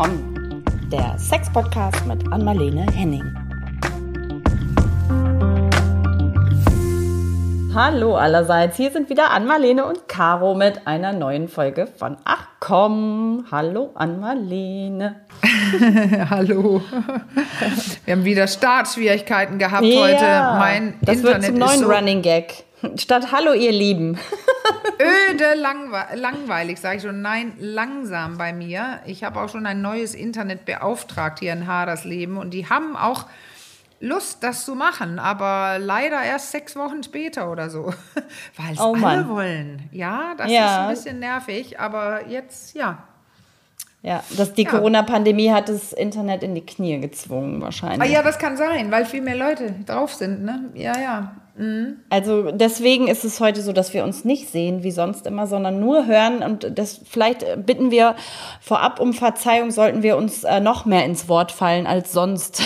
Komm, der Sex-Podcast mit Anmalene Henning. Hallo allerseits, hier sind wieder Anmalene und Caro mit einer neuen Folge von Ach komm. Hallo Anmalene. Hallo. Wir haben wieder Startschwierigkeiten gehabt ja, heute. Mein das Internet wird zum neuen so Running Gag. Statt Hallo ihr Lieben. Öde, langwe langweilig, sage ich schon. Nein, langsam bei mir. Ich habe auch schon ein neues Internet beauftragt hier in Hadersleben und die haben auch Lust, das zu machen, aber leider erst sechs Wochen später oder so, weil es oh, alle Mann. wollen. Ja, das ja. ist ein bisschen nervig, aber jetzt, ja. Ja, dass die ja. Corona-Pandemie hat das Internet in die Knie gezwungen, wahrscheinlich. Ah, ja, das kann sein, weil viel mehr Leute drauf sind, ne? Ja, ja. Mhm. Also deswegen ist es heute so, dass wir uns nicht sehen wie sonst immer, sondern nur hören. Und das vielleicht bitten wir vorab um Verzeihung, sollten wir uns äh, noch mehr ins Wort fallen als sonst.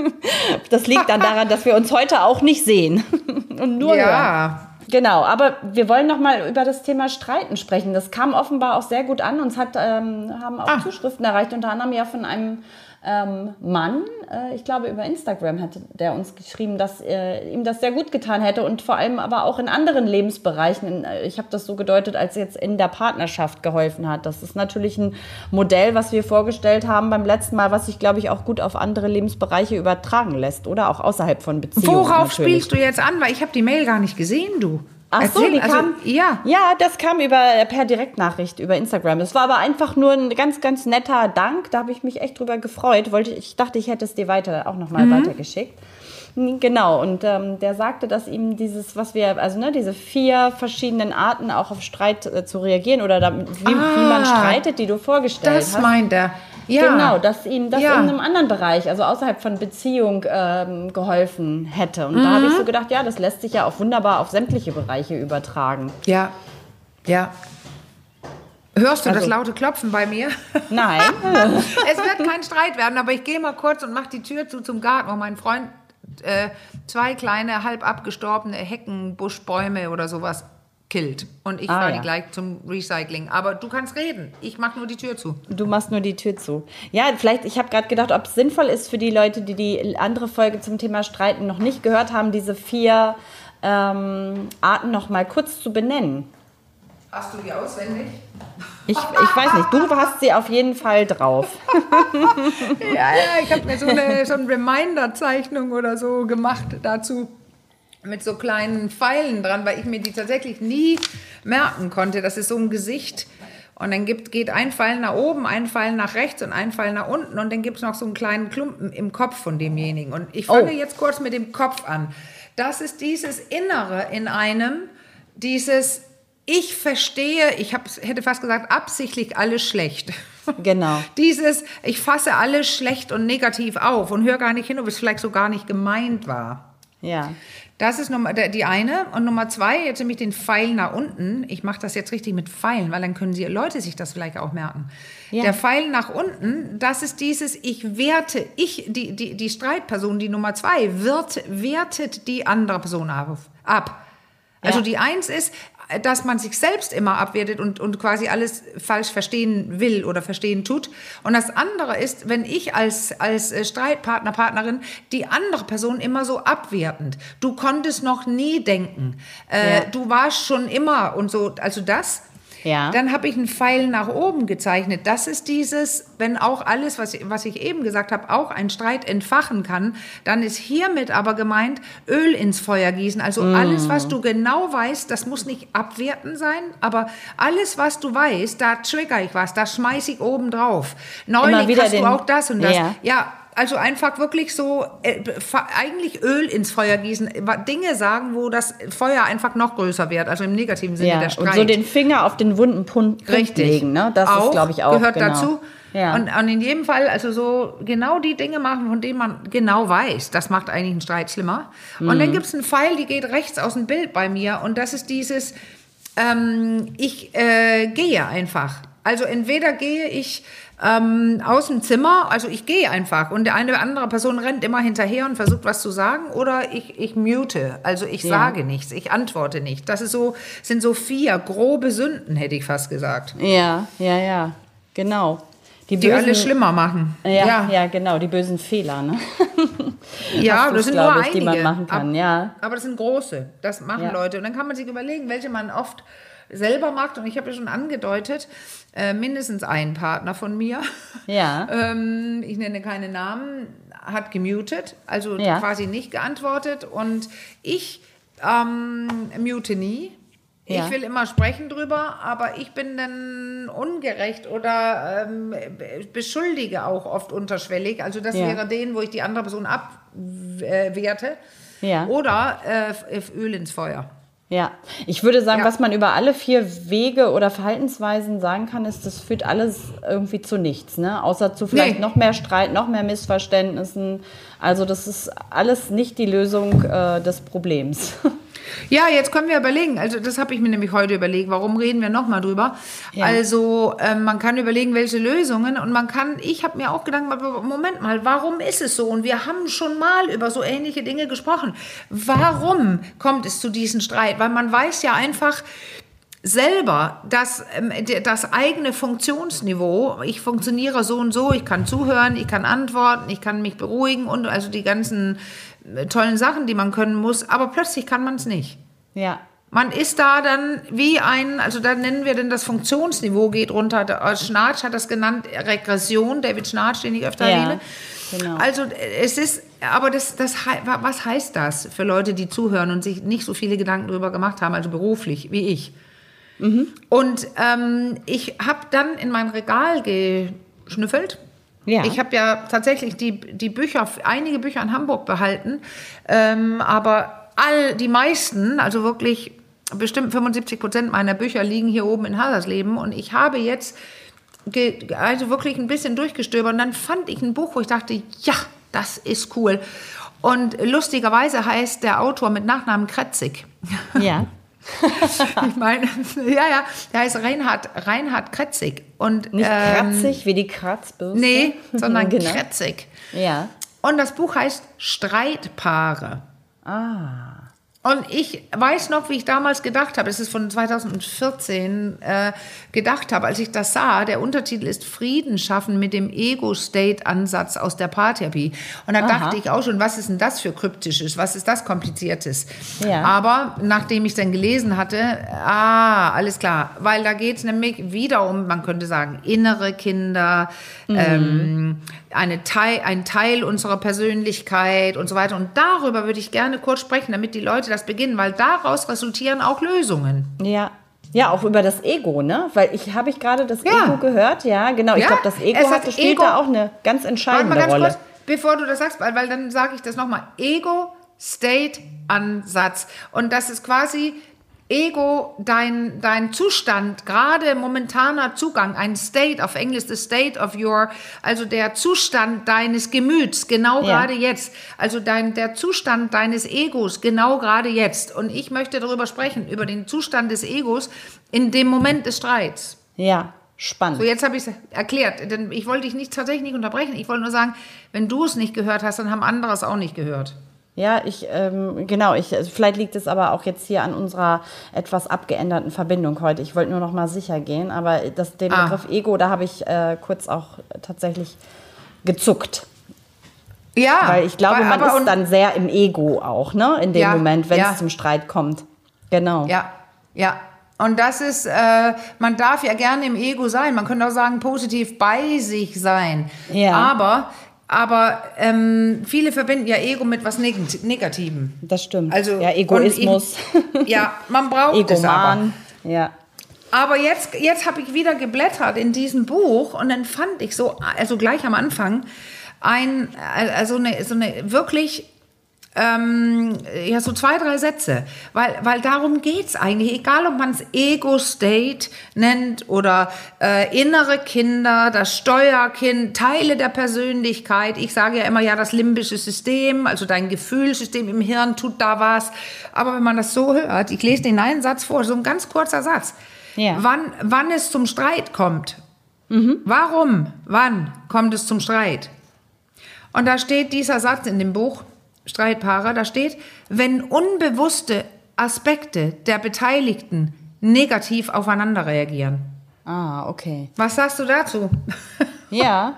das liegt dann daran, dass wir uns heute auch nicht sehen und nur ja. hören. Genau, aber wir wollen noch mal über das Thema Streiten sprechen. Das kam offenbar auch sehr gut an. Uns hat, ähm, haben auch ah. Zuschriften erreicht, unter anderem ja von einem ähm, Mann, äh, ich glaube über Instagram hat der uns geschrieben, dass äh, ihm das sehr gut getan hätte und vor allem aber auch in anderen Lebensbereichen, äh, ich habe das so gedeutet, als jetzt in der Partnerschaft geholfen hat. Das ist natürlich ein Modell, was wir vorgestellt haben beim letzten Mal, was sich, glaube ich, auch gut auf andere Lebensbereiche übertragen lässt oder auch außerhalb von Beziehungen. Worauf natürlich. spielst du jetzt an? Weil ich habe die Mail gar nicht gesehen, du. Ach Erzähl, so, die also, kam, ja. ja, das kam über per Direktnachricht über Instagram. Es war aber einfach nur ein ganz, ganz netter Dank. Da habe ich mich echt drüber gefreut. Wollte, ich dachte, ich hätte es dir weiter auch nochmal mhm. weitergeschickt. Genau, und ähm, der sagte, dass ihm dieses, was wir, also ne, diese vier verschiedenen Arten auch auf Streit äh, zu reagieren oder da, wie, ah, wie, man streitet, die du vorgestellt das hast. Das meint er. Ja. Genau, dass ihm das ja. in einem anderen Bereich, also außerhalb von Beziehung, ähm, geholfen hätte. Und mhm. da habe ich so gedacht, ja, das lässt sich ja auch wunderbar auf sämtliche Bereiche übertragen. Ja, ja. Hörst du also, das laute Klopfen bei mir? Nein. es wird kein Streit werden, aber ich gehe mal kurz und mache die Tür zu zum Garten, wo mein Freund äh, zwei kleine, halb abgestorbene Heckenbuschbäume oder sowas killt. Und ich ah, fahre ja. die gleich zum Recycling. Aber du kannst reden. Ich mache nur die Tür zu. Du machst nur die Tür zu. Ja, vielleicht, ich habe gerade gedacht, ob es sinnvoll ist für die Leute, die die andere Folge zum Thema Streiten noch nicht gehört haben, diese vier ähm, Arten noch mal kurz zu benennen. Hast du die auswendig? Ich, ich weiß nicht, du hast sie auf jeden Fall drauf. ja, ja, ich habe mir so eine, so eine Reminder-Zeichnung oder so gemacht dazu mit so kleinen Pfeilen dran, weil ich mir die tatsächlich nie merken konnte. Das ist so ein Gesicht. Und dann gibt, geht ein Pfeil nach oben, ein Pfeil nach rechts und ein Pfeil nach unten. Und dann gibt es noch so einen kleinen Klumpen im Kopf von demjenigen. Und ich fange oh. jetzt kurz mit dem Kopf an. Das ist dieses Innere in einem, dieses ich verstehe, ich hab, hätte fast gesagt, absichtlich alles schlecht. Genau. Dieses, ich fasse alles schlecht und negativ auf und höre gar nicht hin, ob es vielleicht so gar nicht gemeint war. Ja. Das ist Nummer, die eine. Und Nummer zwei, jetzt nämlich den Pfeil nach unten. Ich mache das jetzt richtig mit Pfeilen, weil dann können die Leute sich das vielleicht auch merken. Ja. Der Pfeil nach unten, das ist dieses, ich werte, ich, die, die, die Streitperson, die Nummer zwei, wird, wertet die andere Person auf, ab. Also ja. die eins ist, dass man sich selbst immer abwertet und, und quasi alles falsch verstehen will oder verstehen tut. Und das andere ist, wenn ich als, als äh, Streitpartner, Partnerin die andere Person immer so abwertend. Du konntest noch nie denken. Äh, ja. Du warst schon immer und so. Also das ja. Dann habe ich einen Pfeil nach oben gezeichnet. Das ist dieses, wenn auch alles, was, was ich eben gesagt habe, auch ein Streit entfachen kann, dann ist hiermit aber gemeint, Öl ins Feuer gießen. Also mm. alles, was du genau weißt, das muss nicht abwerten sein, aber alles, was du weißt, da trigger ich was, da schmeiße ich oben drauf. Neulich hast du auch das und das. Ja, ja also einfach wirklich so, äh, eigentlich Öl ins Feuer gießen, Dinge sagen, wo das Feuer einfach noch größer wird, also im negativen Sinne ja, der Streit. Und so den Finger auf den wunden Punkt, Richtig. legen, ne? Das auch, ist, glaube ich, auch. Gehört genau. dazu. Ja. Und, und, in jedem Fall, also so genau die Dinge machen, von denen man genau weiß, das macht eigentlich einen Streit schlimmer. Mhm. Und dann gibt es einen Pfeil, die geht rechts aus dem Bild bei mir und das ist dieses, ähm, ich äh, gehe einfach. Also entweder gehe ich ähm, aus dem Zimmer, also ich gehe einfach und eine oder andere Person rennt immer hinterher und versucht was zu sagen oder ich, ich mute, also ich ja. sage nichts, ich antworte nicht. Das ist so, sind so vier grobe Sünden, hätte ich fast gesagt. Ja, ja, ja, genau. die, die alles schlimmer machen. Ja, ja, ja, genau, die bösen Fehler. Ne? ja, das sind nur ich, einige, die man machen kann. Ab, ja. Aber das sind große. Das machen ja. Leute. Und dann kann man sich überlegen, welche man oft selber macht. Und ich habe ja schon angedeutet, äh, mindestens ein Partner von mir, ja. ähm, ich nenne keine Namen, hat gemutet, also ja. quasi nicht geantwortet. Und ich ähm, mute nie. Ja. Ich will immer sprechen drüber, aber ich bin dann ungerecht oder ähm, beschuldige auch oft unterschwellig. Also das ja. wäre den, wo ich die andere Person abwerte. Ja. Oder äh, Öl ins Feuer. Ja, ich würde sagen, ja. was man über alle vier Wege oder Verhaltensweisen sagen kann, ist, das führt alles irgendwie zu nichts, ne? Außer zu vielleicht nee. noch mehr Streit, noch mehr Missverständnissen. Also das ist alles nicht die Lösung äh, des Problems. Ja, jetzt können wir überlegen. Also das habe ich mir nämlich heute überlegt. Warum reden wir nochmal drüber? Ja. Also ähm, man kann überlegen, welche Lösungen und man kann, ich habe mir auch gedacht, Moment mal, warum ist es so? Und wir haben schon mal über so ähnliche Dinge gesprochen. Warum kommt es zu diesem Streit? Weil man weiß ja einfach, selber das, ähm, das eigene Funktionsniveau, ich funktioniere so und so, ich kann zuhören, ich kann antworten, ich kann mich beruhigen und also die ganzen äh, tollen Sachen, die man können muss, aber plötzlich kann man es nicht. Ja. Man ist da dann wie ein, also da nennen wir denn das Funktionsniveau geht runter. Schnarch hat das genannt, Regression, David Schnarch, den ich öfter ja, rede. Genau. Also es ist, aber das, das, was heißt das für Leute, die zuhören und sich nicht so viele Gedanken darüber gemacht haben, also beruflich wie ich? Mhm. Und ähm, ich habe dann in mein Regal geschnüffelt. Ja. Ich habe ja tatsächlich die, die Bücher, einige Bücher in Hamburg behalten, ähm, aber all die meisten, also wirklich bestimmt 75 Prozent meiner Bücher liegen hier oben in Hadersleben und ich habe jetzt also wirklich ein bisschen durchgestöbert und dann fand ich ein Buch, wo ich dachte, ja, das ist cool. Und lustigerweise heißt der Autor mit Nachnamen Kretzig. Ja. ich meine, ja, ja, der heißt Reinhard, Reinhard Kretzig. Und, Nicht ähm, kratzig wie die Kratzbürste? Nee, sondern genau. Kretzig. Ja. Und das Buch heißt Streitpaare. Ah. Und ich weiß noch, wie ich damals gedacht habe, es ist von 2014 äh, gedacht habe, als ich das sah, der Untertitel ist Frieden schaffen mit dem Ego-State-Ansatz aus der Paartherapie. Und da Aha. dachte ich auch schon, was ist denn das für kryptisches, was ist das kompliziertes? Ja. Aber nachdem ich dann gelesen hatte, ah, alles klar, weil da geht es nämlich wieder um, man könnte sagen, innere Kinder, mhm. ähm, eine Teil, ein Teil unserer Persönlichkeit und so weiter. Und darüber würde ich gerne kurz sprechen, damit die Leute das beginnen, weil daraus resultieren auch Lösungen. Ja. Ja, auch über das Ego, ne? Weil ich habe ich gerade das ja. Ego gehört, ja, genau. Ich ja, glaube, das Ego hat, spielt Ego, da auch eine ganz entscheidende ganz Rolle. Kurz, bevor du das sagst, weil, weil dann sage ich das nochmal. Ego, State, Ansatz. Und das ist quasi Ego, dein, dein Zustand, gerade momentaner Zugang, ein State, auf Englisch the state of your, also der Zustand deines Gemüts, genau ja. gerade jetzt. Also dein, der Zustand deines Egos, genau gerade jetzt. Und ich möchte darüber sprechen, über den Zustand des Egos in dem Moment des Streits. Ja, spannend. So, jetzt habe ich es erklärt, denn ich wollte dich nicht tatsächlich nicht unterbrechen. Ich wollte nur sagen, wenn du es nicht gehört hast, dann haben andere es auch nicht gehört. Ja, ich, ähm, genau, ich, also vielleicht liegt es aber auch jetzt hier an unserer etwas abgeänderten Verbindung heute. Ich wollte nur noch mal sicher gehen, aber das, den ah. Begriff Ego, da habe ich äh, kurz auch tatsächlich gezuckt. Ja. Weil ich glaube, man ist dann sehr im Ego auch, ne, in dem ja, Moment, wenn ja. es zum Streit kommt. Genau. Ja, ja. Und das ist, äh, man darf ja gerne im Ego sein. Man könnte auch sagen, positiv bei sich sein. Ja. Aber aber ähm, viele verbinden ja Ego mit was Neg Negativem. Das stimmt. Also ja, Egoismus. Ich, ja, man braucht Egoman. es aber. Ja. Aber jetzt, jetzt habe ich wieder geblättert in diesem Buch und dann fand ich so, also gleich am Anfang, ein, also eine, so eine wirklich ähm, ja, so zwei, drei Sätze, weil, weil darum geht's eigentlich, egal ob man es Ego-State nennt oder äh, innere Kinder, das Steuerkind, Teile der Persönlichkeit. Ich sage ja immer, ja, das limbische System, also dein Gefühlssystem im Hirn tut da was. Aber wenn man das so hört, ich lese den einen Satz vor, so ein ganz kurzer Satz. Ja. Wann, wann es zum Streit kommt. Mhm. Warum, wann kommt es zum Streit? Und da steht dieser Satz in dem Buch, Streitpaare, da steht, wenn unbewusste Aspekte der Beteiligten negativ aufeinander reagieren. Ah, okay. Was sagst du dazu? Ja.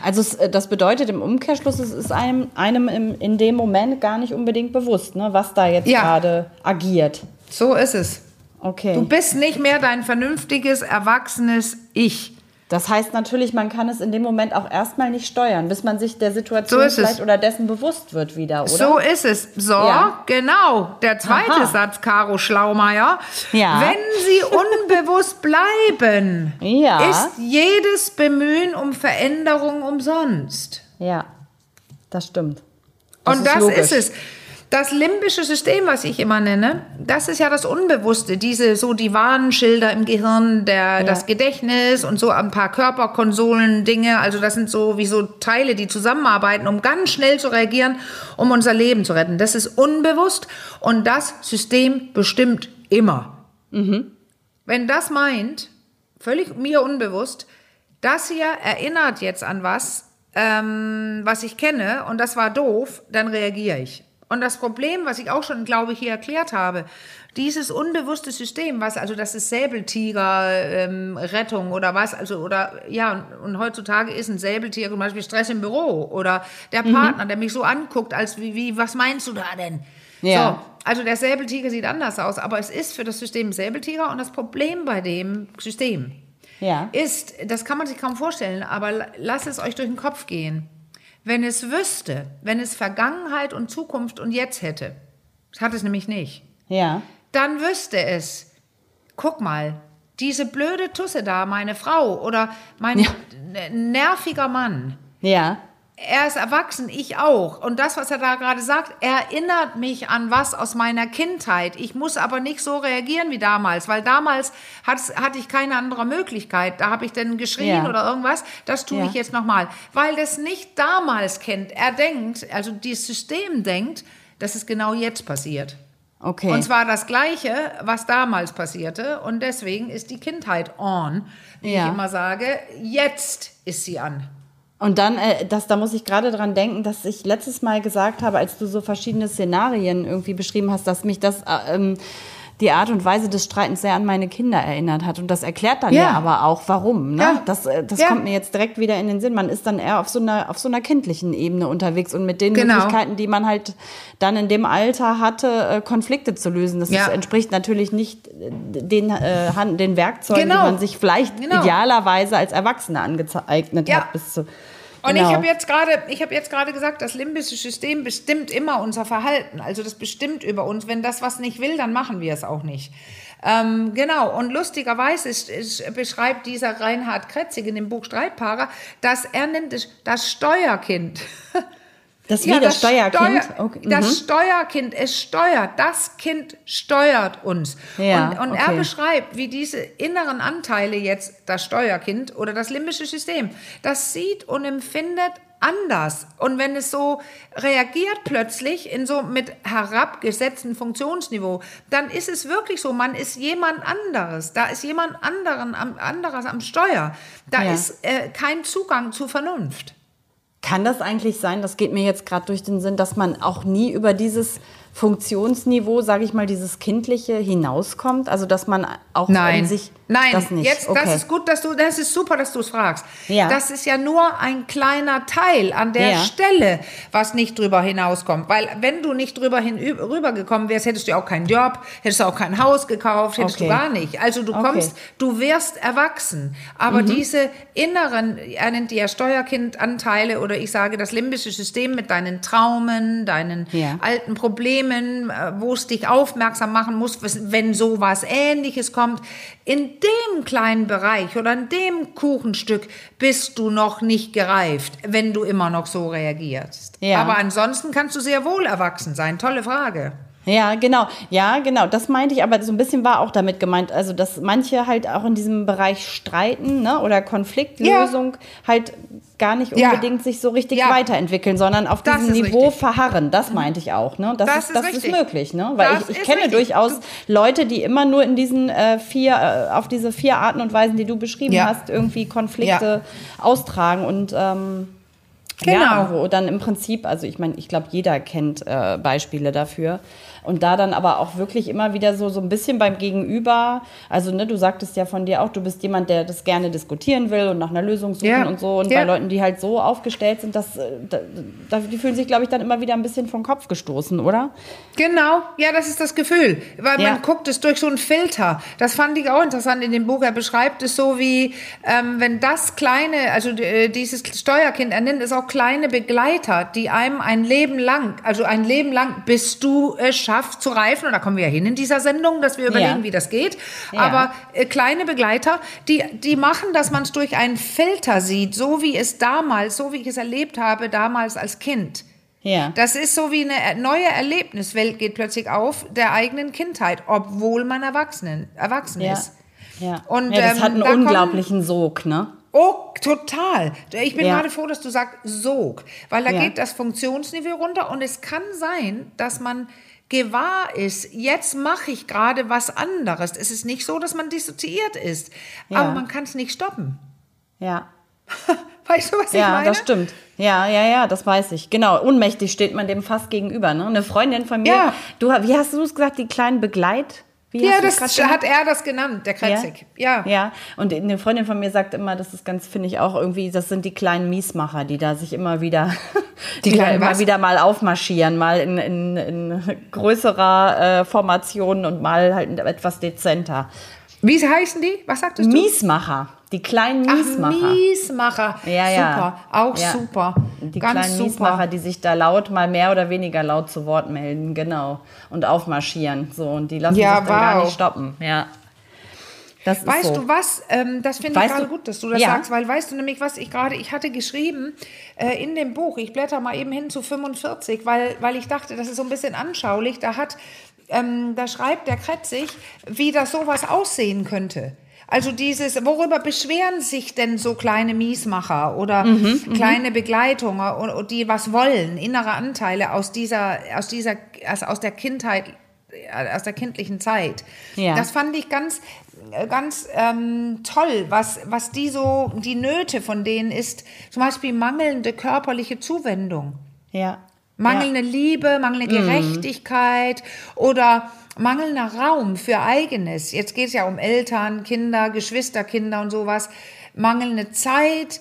Also äh, das bedeutet im Umkehrschluss, es ist einem, einem im, in dem Moment gar nicht unbedingt bewusst, ne, was da jetzt Ja. gerade agiert. So ist es. Okay. Du bist nicht mehr dein vernünftiges, erwachsenes Ich. Das heißt natürlich, man kann es in dem Moment auch erstmal nicht steuern, bis man sich der Situation So ist es. vielleicht oder dessen bewusst wird wieder, oder? So ist es. So, Ja. genau. Der zweite Aha. Satz, Caro Schlaumeier. Ja. Wenn Sie unbewusst bleiben, Ja. ist jedes Bemühen um Veränderung umsonst. Ja, das stimmt. Und das logisch. ist es. Das limbische System, was ich immer nenne, das ist ja das Unbewusste. Diese so die Warnschilder im Gehirn, der, das Gedächtnis und so ein paar Körperkonsolen, Dinge. Also das sind so wie so Teile, die zusammenarbeiten, um ganz schnell zu reagieren, um unser Leben zu retten. Das ist unbewusst und das System bestimmt immer. Wenn das meint, völlig mir unbewusst, das hier erinnert jetzt an was, ähm, was ich kenne und das war doof, dann reagiere ich. Und das Problem, was ich auch schon, glaube ich, hier erklärt habe, dieses unbewusste System, was, also das ist Säbeltiger, ähm, oder was, also, oder, ja, und, und heutzutage ist ein Säbeltiger zum Beispiel Stress im Büro oder der Partner, der mich so anguckt, als wie, wie, was meinst du da denn? Ja. So, also der Säbeltiger sieht anders aus, aber es ist für das System Säbeltiger und das Problem bei dem System Ja. ist, das kann man sich kaum vorstellen, aber la- lasst es euch durch den Kopf gehen. Wenn es wüsste, wenn es Vergangenheit und Zukunft und Jetzt hätte, das hat es nämlich nicht, Ja. dann wüsste es, guck mal, diese blöde Tusse da, meine Frau oder mein n- nerviger Mann, Ja. Er ist erwachsen, ich auch. Und das, was er da gerade sagt, erinnert mich an was aus meiner Kindheit. Ich muss aber nicht so reagieren wie damals, weil damals hatte ich keine andere Möglichkeit. Da habe ich dann geschrien Ja. oder irgendwas. Das tue Ja. ich jetzt nochmal. Weil das nicht damals kennt. Er denkt, also dieses System denkt, dass es genau jetzt passiert. Okay. Und zwar das Gleiche, was damals passierte. Und deswegen ist die Kindheit on, wie Ja. ich immer sage. Jetzt ist sie an. Und dann, äh, das, da muss ich gerade dran denken, dass ich letztes Mal gesagt habe, als du so verschiedene Szenarien irgendwie beschrieben hast, dass mich das äh, ähm, die Art und Weise des Streitens sehr an meine Kinder erinnert hat. Und das erklärt dann ja, Ja. aber auch, warum. Ne? Ja. Das, äh, das Ja. kommt mir jetzt direkt wieder in den Sinn. Man ist dann eher auf so einer, auf so einer kindlichen Ebene unterwegs und mit den Genau. Möglichkeiten, die man halt dann in dem Alter hatte, äh, Konflikte zu lösen. Das entspricht natürlich nicht äh, den, äh, den Werkzeugen, Genau. die man sich vielleicht Genau. idealerweise als Erwachsener angeeignet hat. Bis zu, Und Genau. ich habe jetzt gerade, ich habe jetzt gerade gesagt, das limbische System bestimmt immer unser Verhalten. Also das bestimmt über uns. Wenn das was nicht will, dann machen wir es auch nicht. Ähm, genau. Und lustigerweise ist, ist, beschreibt dieser Reinhard Kretzig in dem Buch Streitpaare, dass er nennt es das Steuerkind. Das wie das, Steuerkind. Steuer, okay. Das mhm. Steuerkind, es steuert, das Kind steuert uns. Ja, und und er okay. beschreibt, wie diese inneren Anteile jetzt, das Steuerkind oder das limbische System, das sieht und empfindet anders. Und wenn es so reagiert plötzlich in so mit herabgesetztem Funktionsniveau, dann ist es wirklich so, man ist jemand anderes. Da ist jemand anderen, am, anderes am Steuer. Da Ja. ist äh, kein Zugang zur Vernunft. Kann das eigentlich sein, das geht mir jetzt gerade durch den Sinn, dass man auch nie über dieses Funktionsniveau, sage ich mal, dieses Kindliche hinauskommt? Also, dass man auch Nein, in sich nein, das nicht. jetzt, okay. das ist gut, dass du, das ist super, dass du es fragst. Ja. Das ist ja nur ein kleiner Teil an der Ja. Stelle, was nicht drüber hinauskommt. Weil wenn du nicht drüber hin, rübergekommen wärst, hättest du auch keinen Job, hättest du auch kein Haus gekauft, hättest Okay. du gar nicht. Also du Okay. kommst, du wirst erwachsen. Aber diese inneren, er nennt die ja Steuerkindanteile oder ich sage das limbische System mit deinen Traumen, deinen Ja. alten Problemen, äh, wo es dich aufmerksam machen muss, was- wenn sowas Ähnliches kommt. In dem kleinen Bereich oder in dem Kuchenstück bist du noch nicht gereift, wenn du immer noch so reagierst. Ja. Aber ansonsten kannst du sehr wohl erwachsen sein. Tolle Frage. Ja, genau. Ja, genau. Das meinte ich, aber so ein bisschen war auch damit gemeint, also dass manche halt auch in diesem Bereich streiten ne, oder Konfliktlösung halt gar nicht Ja. unbedingt sich so richtig Ja. weiterentwickeln, sondern auf Das diesem ist Niveau richtig. verharren. Das meinte ich auch. Ne? Das, Das ist, ist das ist richtig. möglich, ne? Weil Das ich, ich ist kenne richtig. durchaus Leute, die immer nur in diesen äh, vier, äh, auf diese vier Arten und Weisen, die du beschrieben Ja. hast, irgendwie Konflikte austragen und ähm, Genau. ja, dann im Prinzip, also ich meine, ich glaube, jeder kennt äh, Beispiele dafür. Und da dann aber auch wirklich immer wieder so, so ein bisschen beim Gegenüber, also ne, du sagtest ja von dir auch, du bist jemand, der das gerne diskutieren will und nach einer Lösung suchen Ja. und so. Und Ja. bei Leuten, die halt so aufgestellt sind, dass, äh, da, da, die fühlen sich, glaube ich, dann immer wieder ein bisschen vom Kopf gestoßen, oder? Genau, ja, das ist das Gefühl. Weil Ja. man guckt es durch so einen Filter. Das fand ich auch interessant in dem Buch. Er beschreibt es so wie, ähm, wenn das kleine, also äh, dieses Steuerkind, er nennt es auch kleine Begleiter, die einem ein Leben lang, also ein Leben lang, bis du es schaffst zu reifen, und da kommen wir ja hin in dieser Sendung, dass wir überlegen, Ja. wie das geht. Ja. Aber äh, kleine Begleiter, die, die machen, dass man es durch einen Filter sieht, so wie es damals, so wie ich es erlebt habe, damals als Kind. Ja. Das ist so wie eine neue Erlebniswelt geht plötzlich auf der eigenen Kindheit, obwohl man Erwachsenen, erwachsen ja. ist. Ja. Und, ja, das ähm, hat einen da unglaublichen Sog, ne? Oh, total. Ich bin Ja. gerade froh, dass du sagst Sog, weil da Ja. geht das Funktionsniveau runter und es kann sein, dass man gewahr ist, jetzt mache ich gerade was anderes. Es ist nicht so, dass man dissoziiert ist, Ja. aber man kann es nicht stoppen. Ja. Weißt du, was ich Ja, meine? das stimmt. Ja, ja, ja, das weiß ich. Genau, ohnmächtig steht man dem fast gegenüber. Ne? Eine Freundin von mir, Ja. du, wie hast du es gesagt, die kleinen Begleit? Wie Ja, das hat er das genannt, der Kretzig. Ja. Ja, und eine Freundin von mir sagt immer, das ist ganz, finde ich auch irgendwie, das sind die kleinen Miesmacher, die da sich immer wieder, Die kleinen immer was? wieder mal aufmarschieren, mal in, in, in größerer äh, Formation und mal halt etwas dezenter. Wie heißen die? Was sagtest du? Miesmacher, die kleinen Miesmacher. Ach, Miesmacher. Ja, ja. Super, auch Ja. super. Die Ganz kleinen super. Miesmacher, die sich da laut, mal mehr oder weniger laut zu Wort melden, genau. Und aufmarschieren. So, und die lassen Ja, sich dann gar wow. nicht stoppen. Ja. Das Weißt so. du was? Ähm, das finde ich gerade gut, dass du das Ja. sagst, weil weißt du nämlich, was ich gerade, ich hatte geschrieben äh, in dem Buch, ich blätter mal eben hin zu 45, weil, weil ich dachte, das ist so ein bisschen anschaulich. Da hat, ähm, da schreibt der Kretzig, wie das sowas aussehen könnte. Also dieses, worüber beschweren sich denn so kleine Miesmacher oder Mhm, kleine Begleitungen, die was wollen, innere Anteile aus dieser, aus dieser, aus, der Kindheit, äh, aus der kindlichen Zeit. Ja. Das fand ich ganz, äh, ganz ähm, toll, was, was die so, die Nöte von denen ist, zum Beispiel mangelnde körperliche Zuwendung. Ja. Mangelnde Liebe, mangelnde Gerechtigkeit oder mangelnder Raum für eigenes. Jetzt geht es ja um Eltern, Kinder, Geschwisterkinder und sowas. Mangelnde Zeit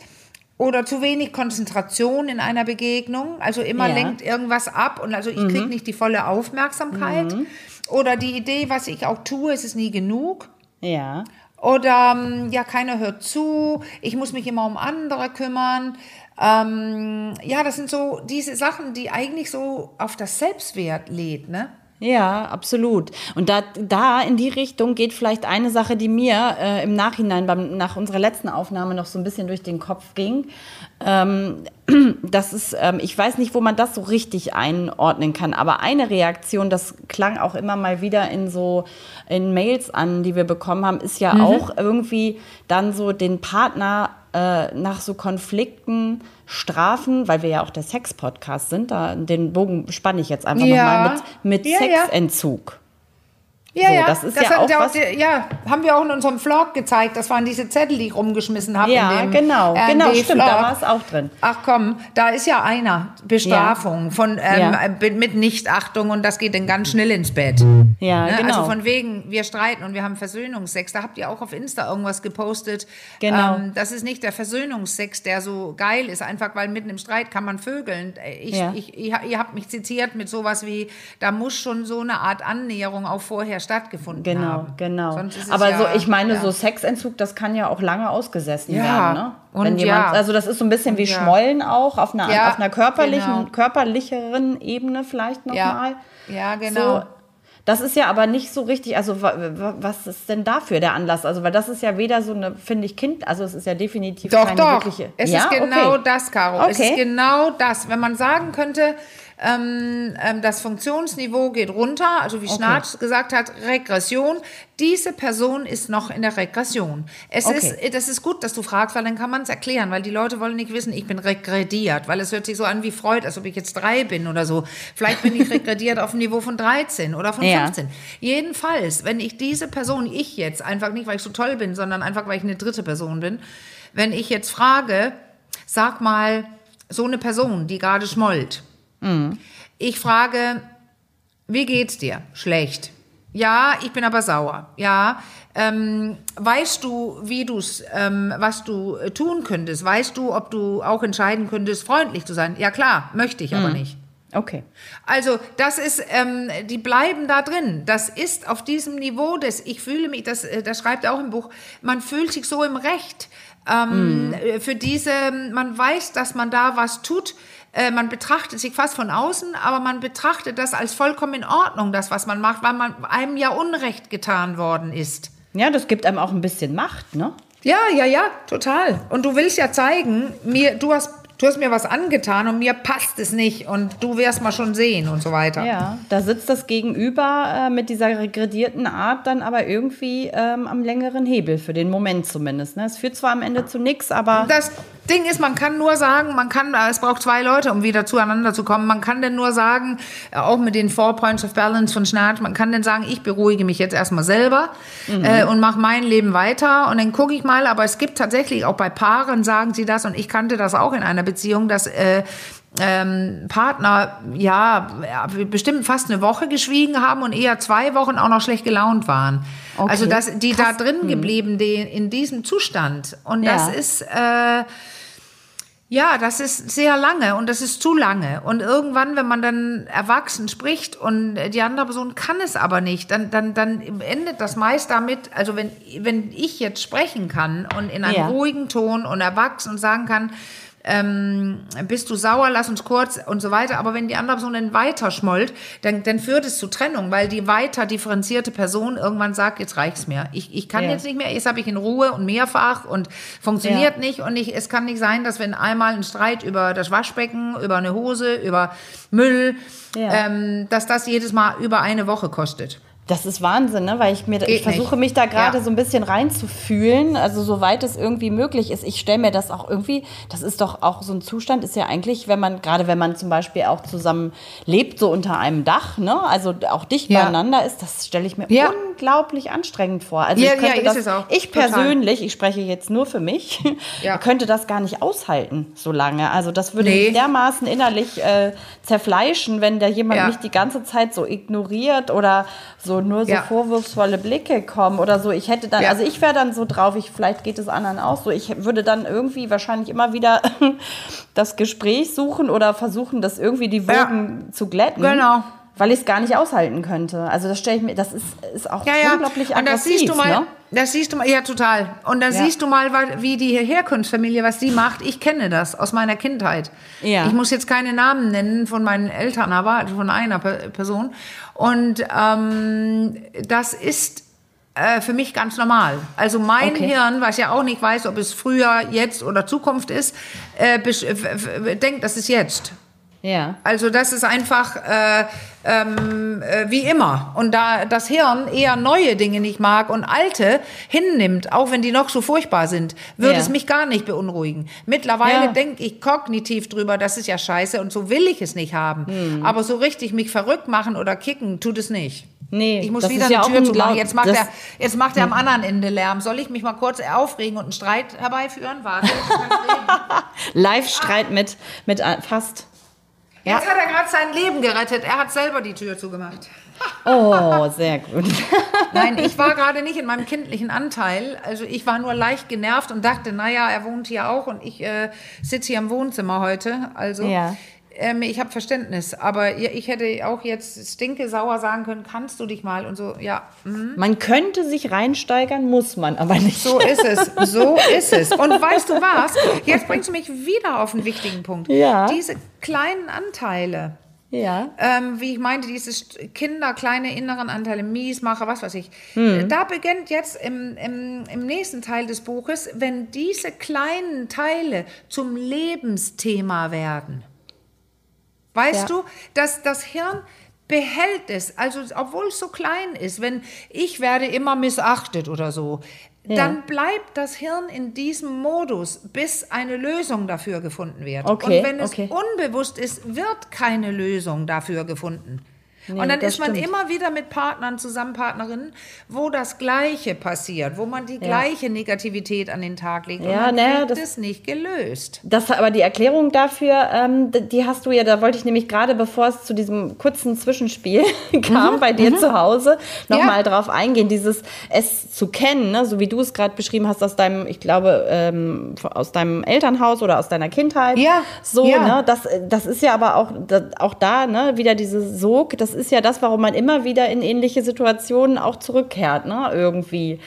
oder zu wenig Konzentration in einer Begegnung. Also immer Ja. lenkt irgendwas ab und also ich kriege nicht die volle Aufmerksamkeit. Oder die Idee, was ich auch tue, ist es nie genug. Ja. Oder ähm, ja, keiner hört zu, ich muss mich immer um andere kümmern. Ähm, ja, das sind so diese Sachen, die eigentlich so auf das Selbstwert lädt, ne? Ja, absolut. Und da, da in die Richtung geht vielleicht eine Sache, die mir äh, im Nachhinein beim, nach unserer letzten Aufnahme noch so ein bisschen durch den Kopf ging. Ähm, das ist, ähm, ich weiß nicht, wo man das so richtig einordnen kann, aber eine Reaktion, das klang auch immer mal wieder in so in Mails an, die wir bekommen haben, ist ja auch irgendwie dann so den Partner äh, nach so Konflikten strafen, weil wir ja auch der Sex-Podcast sind, da den Bogen spanne ich jetzt einfach Ja. nochmal mit, mit Ja. Sexentzug. Ja, So, ja, das ist ja hat auch ja was- Ja, haben wir auch in unserem Vlog gezeigt. Das waren diese Zettel, die ich rumgeschmissen habe. Ja, in dem genau, RND genau, stimmt, Vlog. da war es auch drin. Ach komm, da ist ja einer Bestrafung von ähm, Ja. äh, mit Nichtachtung und das geht dann ganz schnell ins Bett. Ja, Ne? genau. Also von wegen, wir streiten und wir haben Versöhnungsex. Da habt ihr auch auf Insta irgendwas gepostet. Genau. Ähm, das ist nicht der Versöhnungsex, der so geil ist, einfach weil mitten im Streit kann man vögeln. Ich, Ja. ich, ihr, ihr habt mich zitiert mit sowas wie, da muss schon so eine Art Annäherung auch vorher stattgefunden Genau, haben. genau. Es Aber ja, so, ich meine, ja. so Sexentzug, das kann ja auch lange ausgesessen Ja, werden, ne? und Wenn jemand, also das ist so ein bisschen wie. Schmollen auch, auf einer, auf einer körperlichen, genau. körperlicheren Ebene vielleicht nochmal. Ja. Genau. So, das ist ja aber nicht so richtig, also wa- wa- was ist denn dafür der Anlass? Also, weil das ist ja weder so eine, finde ich, Kind, also es ist ja definitiv Doch, keine doch. wirkliche. Es ja? ist genau okay. das, Caro. Es Okay. ist genau das. Wenn man sagen könnte, das Funktionsniveau geht runter, also wie Schnarch gesagt hat, Regression. Diese Person ist noch in der Regression. Es Okay. ist, das ist gut, dass du fragst, weil dann kann man es erklären, weil die Leute wollen nicht wissen, ich bin regrediert, weil es hört sich so an wie Freud, als ob ich jetzt drei bin oder so. Vielleicht bin ich regrediert auf dem Niveau von 13 oder von Ja. 15. Jedenfalls, wenn ich diese Person, ich jetzt, einfach nicht, weil ich so toll bin, sondern einfach, weil ich eine dritte Person bin, wenn ich jetzt frage, sag mal, so eine Person, die gerade schmollt, ich frage, Wie geht's dir? Schlecht. Ja, ich bin aber sauer. Ja, ähm, weißt du, wie du's, ähm, was du äh, tun könntest? Weißt du, ob du auch entscheiden könntest, freundlich zu sein? Ja klar, möchte ich aber nicht. Okay. Also das ist, ähm, die bleiben da drin. Das ist auf diesem Niveau des, ich fühle mich, das, äh, das schreibt er auch im Buch, man fühlt sich so im Recht. Ähm, äh, Für diese, man weiß, dass man da was tut. Äh, man betrachtet sich fast von außen, aber man betrachtet das als vollkommen in Ordnung, das, was man macht, weil man einem ja Unrecht getan worden ist. Ja, das gibt einem auch ein bisschen Macht, ne? Ja, ja, ja, total. Und du willst ja zeigen, mir, du hast, du hast mir was angetan und mir passt es nicht und du wirst mal schon sehen und so weiter. Ja, da sitzt das Gegenüber äh, mit dieser regredierten Art dann aber irgendwie ähm, am längeren Hebel, für den Moment zumindest. Ne? Es führt zwar am Ende zu nichts, aber. Das Ding ist, man kann nur sagen, man kann, äh, es braucht zwei Leute, um wieder zueinander zu kommen. Man kann denn nur sagen, äh, auch mit den Four Points of Balance von Schnarch, man kann denn sagen, ich beruhige mich jetzt erstmal selber äh, und mache mein Leben weiter und dann gucke ich mal. Aber es gibt tatsächlich auch bei Paaren sagen sie das und ich kannte das auch in einer Beziehung, dass äh, ähm, Partner ja ja, bestimmt fast eine Woche geschwiegen haben und eher zwei Wochen auch noch schlecht gelaunt waren. Okay. Also dass die da drin geblieben, die in diesem Zustand. Und das Ja. ist äh, ja, das ist sehr lange und das ist zu lange. Und irgendwann, wenn man dann erwachsen spricht und die andere Person kann es aber nicht, dann, dann, dann endet das meist damit, also wenn, wenn ich jetzt sprechen kann und in einem Ja. ruhigen Ton und erwachsen und sagen kann, ähm, bist du sauer, lass uns kurz und so weiter. Aber wenn die andere Person dann weiter schmollt, dann, dann führt es zu Trennung, weil die weiter differenzierte Person irgendwann sagt, jetzt reicht's mir. Ich, ich kann Ja. jetzt nicht mehr, jetzt habe ich in Ruhe und mehrfach und funktioniert Ja. nicht. Und ich, es kann nicht sein, dass wenn einmal ein Streit über das Waschbecken, über eine Hose, über Müll, Ja. ähm, dass das jedes Mal über eine Woche kostet. Das ist Wahnsinn, ne? weil ich mir, ich versuche nicht. mich da gerade Ja. so ein bisschen reinzufühlen, also soweit es irgendwie möglich ist. Ich stelle mir das auch irgendwie, das ist doch auch so ein Zustand, ist ja eigentlich, wenn man, gerade wenn man zum Beispiel auch zusammen lebt, so unter einem Dach, ne? also auch dicht Ja. beieinander ist, das stelle ich mir Ja. Unglaublich anstrengend vor. Also Ja, ich könnte ja, das, ich persönlich, ich spreche jetzt nur für mich, Ja. könnte das gar nicht aushalten so lange. Also das würde Nee. mich dermaßen innerlich äh, zerfleischen, wenn da jemand mich die ganze Zeit so ignoriert oder so nur so vorwurfsvolle Blicke kommen oder so. Ich hätte dann, also ich wäre dann so drauf, ich, vielleicht geht es anderen auch so. Ich würde dann irgendwie wahrscheinlich immer wieder das Gespräch suchen oder versuchen, das irgendwie die Wogen zu glätten. Genau. Weil ich es gar nicht aushalten könnte. Also das stelle ich mir, das ist, ist auch Ja, ja. unglaublich und das aggressiv. siehst du mal, ne? das siehst du mal, ja total. Und dann Ja. siehst du mal, wie die Herkunftsfamilie, was die macht. Ich kenne das aus meiner Kindheit. Ja. Ich muss jetzt keine Namen nennen von meinen Eltern, aber von einer Pe- Person. Und ähm, das ist äh, für mich ganz normal. Also mein Okay. Hirn, was ja auch nicht weiß, ob es früher, jetzt oder Zukunft ist, äh, denkt, das ist jetzt. Ja. Also das ist einfach äh, ähm, äh, wie immer. Und da das Hirn eher neue Dinge nicht mag und alte hinnimmt, auch wenn die noch so furchtbar sind, würde Ja. es mich gar nicht beunruhigen. Mittlerweile Ja. denke ich kognitiv drüber, das ist ja scheiße und so will ich es nicht haben. Hm. Aber so richtig mich verrückt machen oder kicken, tut es nicht. Nee, Ich muss wieder ja eine auch Tür ein zumachen. Glaub- Jetzt macht, er, jetzt macht er am anderen Ende Lärm. Soll ich mich mal kurz aufregen und einen Streit herbeiführen? Warte. Live-Streit mit, mit äh, Jetzt hat er gerade sein Leben gerettet. Er hat selber die Tür zugemacht. Oh, sehr gut. Nein, ich war gerade nicht in meinem kindlichen Anteil. Also ich war nur leicht genervt und dachte, naja, er wohnt hier auch und ich äh, sitze hier im Wohnzimmer heute. Also Ja. Ähm, ich habe Verständnis. Aber ich hätte auch jetzt stinke sauer sagen können, kannst du dich mal und so. Ja, mhm. Man könnte sich reinsteigern, muss man aber nicht. so ist es. So ist es. Und weißt du was? Jetzt bringst du mich wieder auf einen wichtigen Punkt. Ja. Diese kleinen Anteile. Ja. ähm, wie ich meinte, dieses Kinder, kleine inneren Anteile, Miesmacher, was weiß ich. Hm. Da beginnt jetzt im, im, im nächsten Teil des Buches, wenn diese kleinen Teile zum Lebensthema werden. Weißt Ja. du, dass das Hirn behält es, also obwohl es so klein ist, wenn ich werde immer missachtet oder so, Ja. dann bleibt das Hirn in diesem Modus, bis eine Lösung dafür gefunden wird. Okay, Und wenn es okay. unbewusst ist, wird keine Lösung dafür gefunden. Nee, und dann ist man stimmt. immer wieder mit Partnern zusammen, Partnerinnen, wo das Gleiche passiert, wo man die ja. gleiche Negativität an den Tag legt. Ja, und man ne, das ist nicht gelöst. Das, aber die Erklärung dafür, ähm, die hast du ja, da wollte ich nämlich gerade, bevor es zu diesem kurzen Zwischenspiel kam mhm. bei dir mhm. zu Hause, nochmal ja. drauf eingehen, dieses es zu kennen, ne? so wie du es gerade beschrieben hast aus deinem, ich glaube, ähm, aus deinem Elternhaus oder aus deiner Kindheit. Ja. So, ja. ne? Das, das ist ja aber auch, auch da, ne, wieder dieses Sog, das ist ja das, warum man immer wieder in ähnliche Situationen auch zurückkehrt, ne, irgendwie.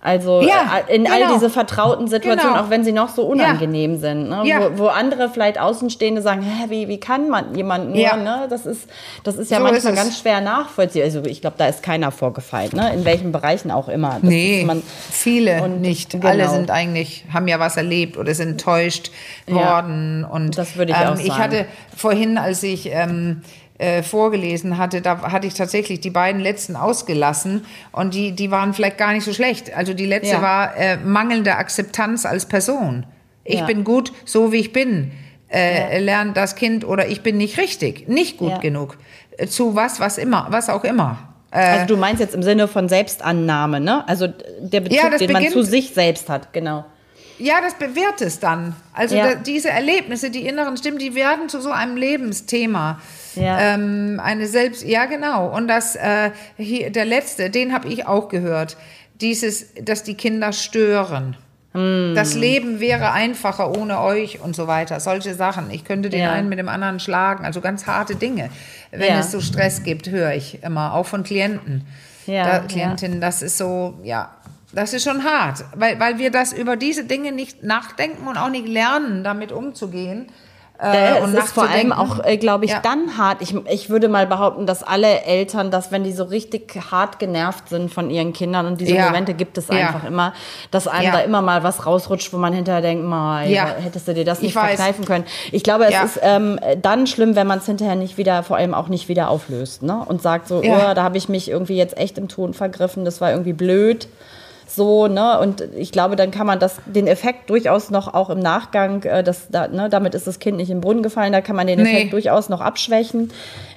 Also ja, äh, in genau. all diese vertrauten Situationen, genau. auch wenn sie noch so unangenehm ja. sind, ne? ja. wo, wo, andere vielleicht Außenstehende sagen, Hä, wie, wie kann man jemand nur, ne? das, ist, das ist ja so manchmal ist ganz schwer nachvollziehbar. Also ich glaube, da ist keiner vorgefeilt, ne? in welchen Bereichen auch immer. Das nee, man, viele und nicht. Genau. Alle sind eigentlich, haben ja was erlebt oder sind enttäuscht worden. Und, das würde ich ähm, auch sagen. Ich hatte vorhin, als ich... Ähm, äh, vorgelesen hatte, da hatte ich tatsächlich die beiden letzten ausgelassen und die, die waren vielleicht gar nicht so schlecht. Also die letzte ja. war äh, mangelnde Akzeptanz als Person. Ich ja. bin gut, so wie ich bin. Äh, ja. Lernt das Kind oder ich bin nicht richtig, nicht gut genug. Äh, zu was, was immer, was auch immer. Äh, also du meinst jetzt im Sinne von Selbstannahme, ne? Also der Bezug, den man zu sich selbst hat, genau. Ja, das bewährt es dann. Also ja. da, diese Erlebnisse, die inneren Stimmen, die werden zu so einem Lebensthema. Ja. Ähm, eine selbst, ja genau. Und das äh, hier, der letzte, den habe ich auch gehört. Dieses, dass die Kinder stören. Mm. Das Leben wäre einfacher ohne euch und so weiter. Solche Sachen. Ich könnte den ja. einen mit dem anderen schlagen. Also ganz harte Dinge. Wenn ja. es so Stress gibt, höre ich immer, auch von Klienten. Ja, da, Klientinnen, das ist so, ja, das ist schon hart, weil, weil wir das über diese Dinge nicht nachdenken und auch nicht lernen, damit umzugehen. Äh, und es ist vor allem auch, äh, glaube ich, ja. dann hart. Ich, ich würde mal behaupten, dass alle Eltern, dass wenn die so richtig hart genervt sind von ihren Kindern und diese ja. Momente gibt es ja. einfach immer, dass einem da immer mal was rausrutscht, wo man hinterher denkt, mal, hättest du dir das nicht verkneifen können. Ich glaube, es ist ähm, dann schlimm, wenn man es hinterher nicht wieder, vor allem auch nicht wieder auflöst, ne? Und sagt so, oh, da habe ich mich irgendwie jetzt echt im Ton vergriffen, das war irgendwie blöd so, ne? Und ich glaube, dann kann man das, den Effekt durchaus noch auch im Nachgang, äh, das, da, ne, damit ist das Kind nicht im Brunnen gefallen, da kann man den Effekt nee. durchaus noch abschwächen,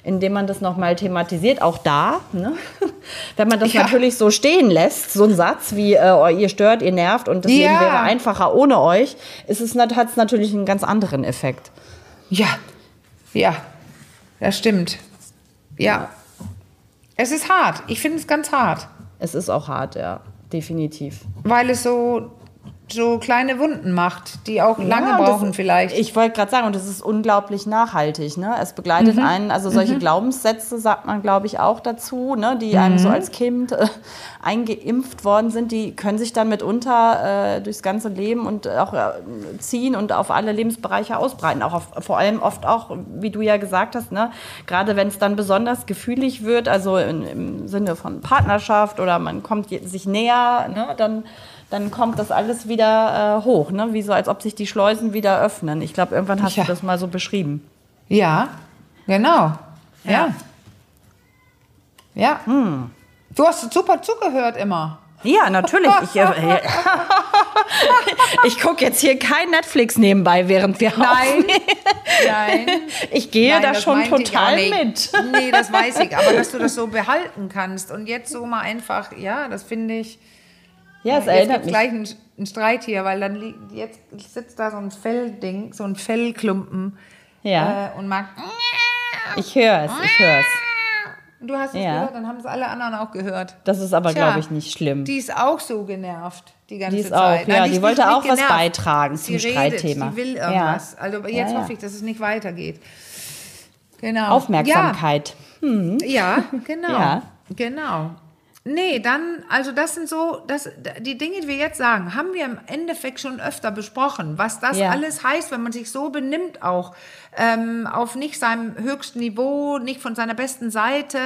indem man das nochmal thematisiert, auch da, ne? Wenn man das ja. natürlich so stehen lässt, so ein Satz wie äh, oh, ihr stört, ihr nervt und das ja. Leben wäre einfacher ohne euch, ist es, hat es natürlich einen ganz anderen Effekt. Ja, ja, das stimmt. ja. ja. Es ist hart. Ich finde es ganz hart. Es ist auch hart, ja definitiv. Weil es so so kleine Wunden macht, die auch lange ja, brauchen das, vielleicht. Ich wollte gerade sagen, und das ist unglaublich nachhaltig. Ne? Es begleitet mhm. einen, also solche mhm. Glaubenssätze sagt man, glaube ich, auch dazu, ne? die mhm. einem so als Kind äh, eingeimpft worden sind, die können sich dann mitunter äh, durchs ganze Leben und auch äh, ziehen und auf alle Lebensbereiche ausbreiten. Auch auf, vor allem oft auch, wie du ja gesagt hast, ne? gerade wenn es dann besonders gefühlig wird, also in, im Sinne von Partnerschaft oder man kommt sich näher, ne? dann dann kommt das alles wieder äh, hoch, ne? wie so, als ob sich die Schleusen wieder öffnen. Ich glaube, irgendwann hast ja. du das mal so beschrieben. Ja, genau. Ja. Ja. ja. Hm. Du hast super zugehört immer. Ja, natürlich. Ich, äh, ich gucke jetzt hier kein Netflix nebenbei, während wir Nein, nein. Ich gehe nein, da schon total mit. Nee, das weiß ich. Aber dass du das so behalten kannst und jetzt so mal einfach, ja, das finde ich. Ja, es erinnert mich. gleich einen, einen Streit hier, weil dann liegt, jetzt sitzt da so ein Fellding, so ein Fellklumpen. Ja. Äh, und mag. Ich höre es, ich höre es. Du hast es ja. gehört, dann haben es alle anderen auch gehört. Das ist aber, glaube ich, nicht schlimm. Die ist auch so genervt, die ganze die ist Zeit. Auch, ja, Nein, die, die wollte auch genervt. was beitragen zum sie Streitthema. Sie will irgendwas. Ja. Also jetzt ja, hoffe ich, dass es nicht weitergeht. Genau. Aufmerksamkeit. Ja, hm. ja genau. ja. Genau. Nee, dann, also das sind so, das, die Dinge, die wir jetzt sagen, haben wir im Endeffekt schon öfter besprochen, was das ja. alles heißt, wenn man sich so benimmt auch, ähm, auf nicht seinem höchsten Niveau, nicht von seiner besten Seite,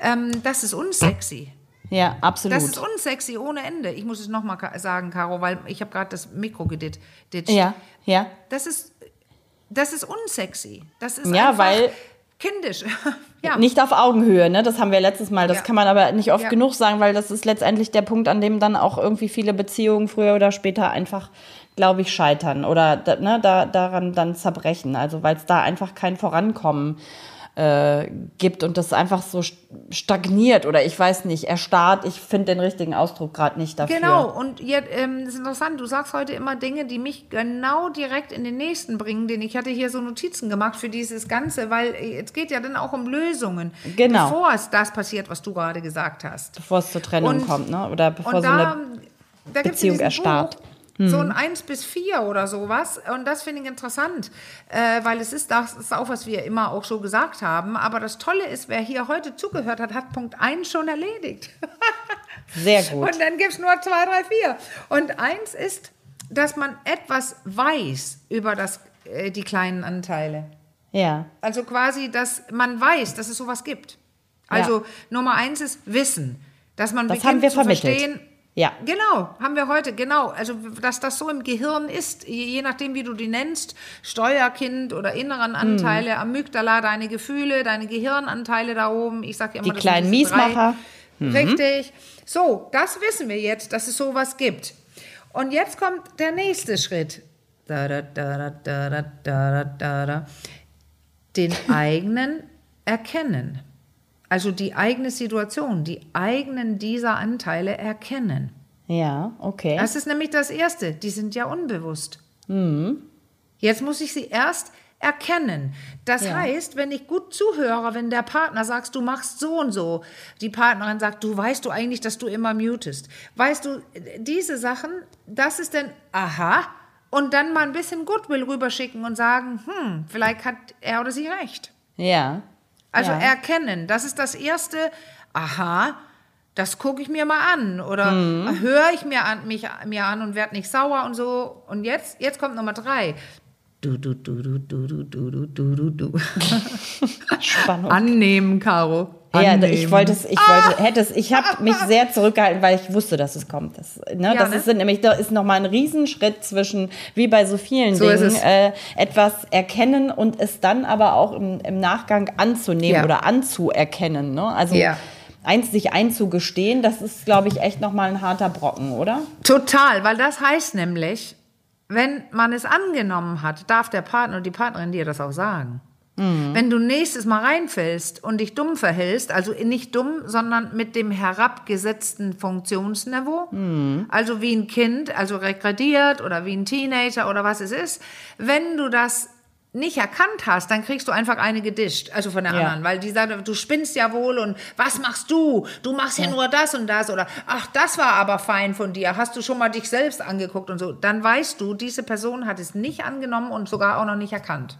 ähm, das ist unsexy. Ja, absolut. Das ist unsexy ohne Ende. Ich muss es nochmal sagen, Caro, weil ich habe gerade das Mikro geditcht. Ja, ja. Das ist, das ist unsexy. Das ist ja, einfach, weil kindisch. ja. Nicht auf Augenhöhe, ne? Das haben wir letztes Mal. Das ja. kann man aber nicht oft ja. genug sagen, weil das ist letztendlich der Punkt, an dem dann auch irgendwie viele Beziehungen früher oder später einfach, glaube ich, scheitern oder ne, da, daran dann zerbrechen. Also weil es da einfach kein Vorankommen äh, gibt und das einfach so stagniert oder ich weiß nicht, erstarrt. Ich finde den richtigen Ausdruck gerade nicht dafür. Genau, und jetzt, ähm, ist interessant, du sagst heute immer Dinge, die mich genau direkt in den nächsten bringen, denn ich hatte hier so Notizen gemacht für dieses Ganze, weil es geht ja dann auch um Lösungen. Genau. Bevor es das passiert, was du gerade gesagt hast. Bevor es zur Trennung Und- kommt, ne? Oder bevor Und so da, eine da Beziehung erstarrt. Buch So ein 1 bis 4 oder sowas. Und das finde ich interessant, äh, weil es ist, das ist auch, was wir immer auch so gesagt haben. Aber das Tolle ist, wer hier heute zugehört hat, hat Punkt 1 schon erledigt. sehr gut. Und dann gibt es nur 2, 3, 4. Und eins ist, dass man etwas weiß über das, äh, die kleinen Anteile. Ja. Also quasi, dass man weiß, dass es sowas gibt. Also Ja. Nummer eins ist Wissen. Dass man Das beginnt haben wir zu vermittelt. verstehen. Ja. Genau, haben wir heute, genau. Also, dass das so im Gehirn ist, je nachdem, wie du die nennst, Steuerkind oder inneren hm. Anteile, hm. Amygdala, deine Gefühle, deine Gehirnanteile da oben. Ich sage immer, die kleinen Miesmacher. Mhm. Richtig. So, das wissen wir jetzt, dass es sowas gibt. Und jetzt kommt der nächste Schritt. Da, da, da, Den eigenen erkennen. Also die eigene Situation, die eigenen dieser Anteile erkennen. Ja, okay. Das ist nämlich das Erste. Die sind ja unbewusst. Jetzt muss ich sie erst erkennen. Das Ja. heißt, wenn ich gut zuhöre, wenn der Partner sagt, du machst so und so, die Partnerin sagt, du weißt du eigentlich, dass du immer mutest. Weißt du, diese Sachen, das ist dann aha. Und dann mal ein bisschen Goodwill rüberschicken und sagen, hm, vielleicht hat er oder sie recht. ja. Also ja. erkennen, das ist das erste, aha, das gucke ich mir mal an oder Mhm. höre ich mir an, mich, mir an und werde nicht sauer und so. Und jetzt, jetzt kommt Nummer drei. Du, du, du, du, du, du, du, du, du, du. Spannung. Annehmen, Caro. Ja, Annehmen. ich wollte es, ich wollte, hätte es, ich habe mich sehr zurückgehalten, weil ich wusste, dass es kommt. Das, ne, Ja, das ne? ist nämlich, da ist nochmal ein Riesenschritt zwischen, wie bei so vielen So Dingen, äh, etwas erkennen und es dann aber auch im, im Nachgang anzunehmen Ja. oder anzuerkennen. Ne? Also Ja. eins sich einzugestehen, das ist, glaube ich, echt nochmal ein harter Brocken, oder? Total, weil das heißt nämlich, wenn man es angenommen hat, darf der Partner oder die Partnerin dir das auch sagen. Wenn du nächstes Mal reinfällst und dich dumm verhältst, also nicht dumm, sondern mit dem herabgesetzten Funktionsniveau, also wie ein Kind, also regrediert oder wie ein Teenager oder was es ist, wenn du das nicht erkannt hast, dann kriegst du einfach eine gedischt, also von der Ja. anderen, weil die sagt, du spinnst ja wohl und was machst du? Du machst ja, nur das und das oder ach, das war aber fein von dir. Hast du schon mal dich selbst angeguckt und so? Dann weißt du, diese Person hat es nicht angenommen und sogar auch noch nicht erkannt.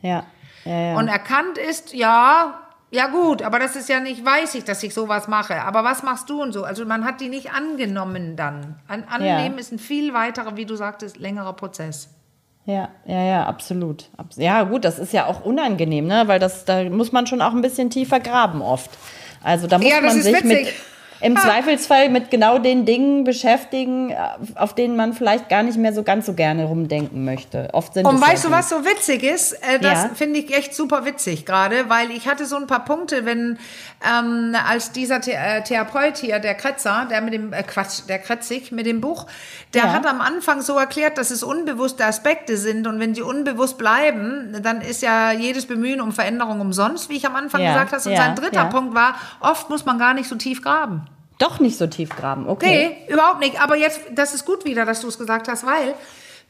Ja. Ja, ja. Und erkannt ist, ja, ja gut, aber das ist ja nicht, weiß ich, dass ich sowas mache. Aber was machst du und so? Also man hat die nicht angenommen dann. An, annehmen Ja. ist ein viel weiterer, wie du sagtest, längerer Prozess. Ja, ja, ja, absolut. Abs- Ja, gut, das ist ja auch unangenehm, ne? Weil das, da muss man schon auch ein bisschen tiefer graben oft. Also da muss Ja, man sich mit witzig. Im Zweifelsfall mit genau den Dingen beschäftigen, äh, auf denen man vielleicht gar nicht mehr so ganz so gerne rumdenken möchte. Oft sind Und weißt du, was so witzig ist? Äh, das Ja. finde ich echt super witzig gerade, weil ich hatte so ein paar Punkte, wenn ähm, als dieser The äh, Therapeut hier, der Kretzer, der mit dem, äh, Quatsch, der Kretzig mit dem Buch, der Ja. hat am Anfang so erklärt, dass es unbewusste Aspekte sind und wenn die unbewusst bleiben, dann ist ja jedes Bemühen um Veränderung umsonst, wie ich am Anfang Ja, gesagt habe. Und sein dritter. Punkt war, oft muss man gar nicht so tief graben. Doch nicht so tief graben, okay. Nee, überhaupt nicht. Aber jetzt, das ist gut wieder, dass du es gesagt hast, weil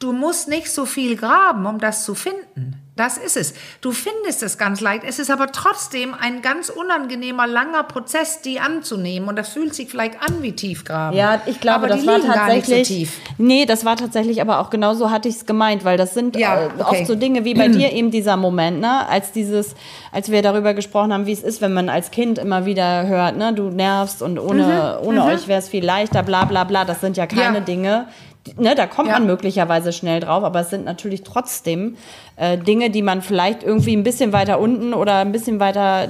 du musst nicht so viel graben, um das zu finden. Das ist es. Du findest es ganz leicht. Es ist aber trotzdem ein ganz unangenehmer, langer Prozess, die anzunehmen. Und das fühlt sich vielleicht an wie Tiefgraben. Ja, ich glaube, aber das war liegen gar nicht tatsächlich. so tief. Nee, das war tatsächlich, aber auch genau so hatte ich es gemeint, weil das sind Ja, äh, okay. oft so Dinge wie bei dir eben dieser Moment, ne? Als dieses, als wir darüber gesprochen haben, wie es ist, wenn man als Kind immer wieder hört, ne, du nervst und ohne, ohne euch wäre es viel leichter, bla bla bla. Das sind ja keine Mhm, Ja. Dinge. Ne, da kommt Ja. man möglicherweise schnell drauf, aber es sind natürlich trotzdem äh, Dinge, die man vielleicht irgendwie ein bisschen weiter unten oder ein bisschen weiter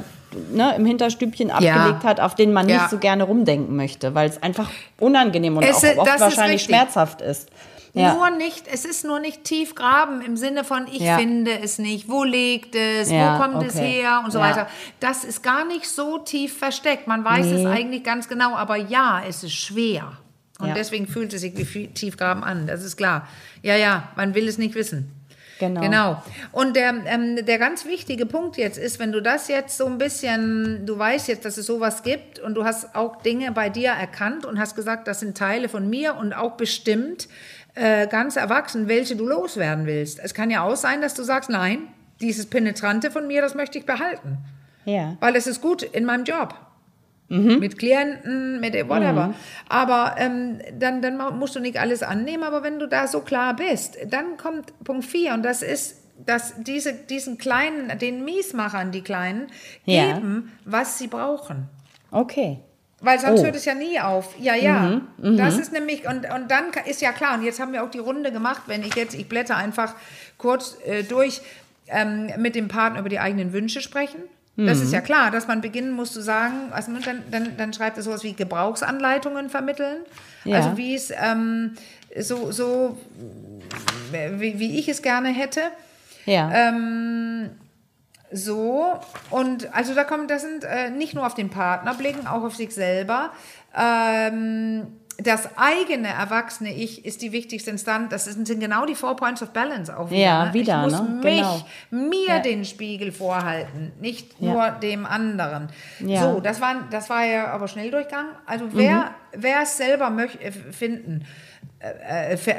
ne, im Hinterstübchen abgelegt hat, auf denen man Ja. nicht so gerne rumdenken möchte, weil es einfach unangenehm und Es auch oft wahrscheinlich schmerzhaft ist. Ja. Nur nicht, es ist nur nicht tief graben im Sinne von, ich Ja. finde es nicht, wo liegt es, Ja, wo kommt es okay. her und so Ja. weiter. Das ist gar nicht so tief versteckt. Man weiß es eigentlich ganz genau, aber ja, es ist schwer. Und Ja. deswegen fühlt es sich wie Tiefgraben an, das ist klar. Ja, ja, man will es nicht wissen. Genau. Genau. Und der, ähm, der ganz wichtige Punkt jetzt ist, wenn du das jetzt so ein bisschen, du weißt jetzt, dass es sowas gibt und du hast auch Dinge bei dir erkannt und hast gesagt, das sind Teile von mir und auch bestimmt äh, ganz erwachsen, welche du loswerden willst. Es kann ja auch sein, dass du sagst, nein, dieses Penetrante von mir, das möchte ich behalten. Ja. Weil es ist gut in meinem Job. Mit Klienten, mit whatever. Aber ähm, dann, dann musst du nicht alles annehmen, aber wenn du da so klar bist, dann kommt Punkt 4 und das ist, dass diese, diesen kleinen, den Miesmachern, die Kleinen, Ja. geben, was sie brauchen. Okay. Weil sonst Oh. hört es ja nie auf. Ja, ja. Das ist nämlich, und, und dann ist ja klar, und jetzt haben wir auch die Runde gemacht, wenn ich jetzt, ich blätter einfach kurz äh, durch, ähm, mit dem Partner über die eigenen Wünsche sprechen. Das ist ja klar, dass man beginnen muss zu sagen, also dann, dann, dann schreibt er sowas wie Gebrauchsanleitungen vermitteln. Ja. Also wie es ähm, so, so wie, wie ich es gerne hätte. Ja. Ähm, so, und also da kommt, das sind äh, nicht nur auf den Partner blicken, auch auf sich selber. Ähm, das eigene erwachsene Ich ist die wichtigste Instanz. Das sind, sind genau die Four Points of Balance auch wieder. Ja, ne? wieder, Ich muss ne? mich, Genau. mir Ja. den Spiegel vorhalten, nicht Ja. nur dem anderen. Ja. So, das war, das war ja aber Schnelldurchgang. Also wer, wer es selber möch, äh, finden,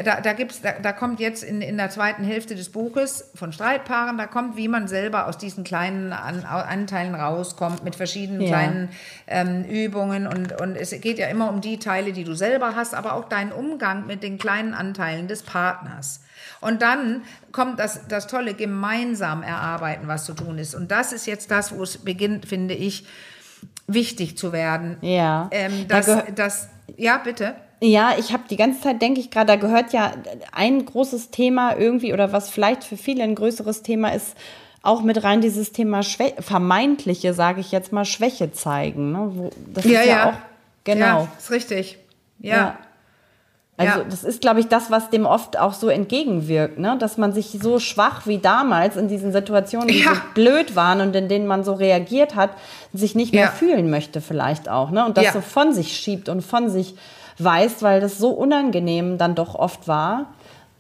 da, da, gibt's, da, da kommt jetzt in, in der zweiten Hälfte des Buches von Streitpaaren, da kommt, wie man selber aus diesen kleinen An, Anteilen rauskommt, mit verschiedenen Ja. kleinen ähm, Übungen. Und, und es geht ja immer um die Teile, die du selber hast, aber auch deinen Umgang mit den kleinen Anteilen des Partners. Und dann kommt das, das tolle gemeinsam erarbeiten, was zu tun ist. Und das ist jetzt das, wo es beginnt, finde ich, wichtig zu werden. Ja. Ähm, Da das, gehö- das, ja, bitte. Ja, ich habe die ganze Zeit, denke ich gerade, da gehört ja ein großes Thema irgendwie oder was vielleicht für viele ein größeres Thema ist, auch mit rein dieses Thema Schwä vermeintliche, sage ich jetzt mal, Schwäche zeigen. Ne? Wo, das ist ja auch, genau. Ja, ist richtig. Ja. Ja. Also Ja. das ist, glaube ich, das, was dem oft auch so entgegenwirkt, ne? dass man sich so schwach wie damals in diesen Situationen, die Ja. so blöd waren und in denen man so reagiert hat, sich nicht mehr Ja. fühlen möchte vielleicht auch. Ne? Und das Ja. so von sich schiebt und von sich weist, weil das so unangenehm dann doch oft war.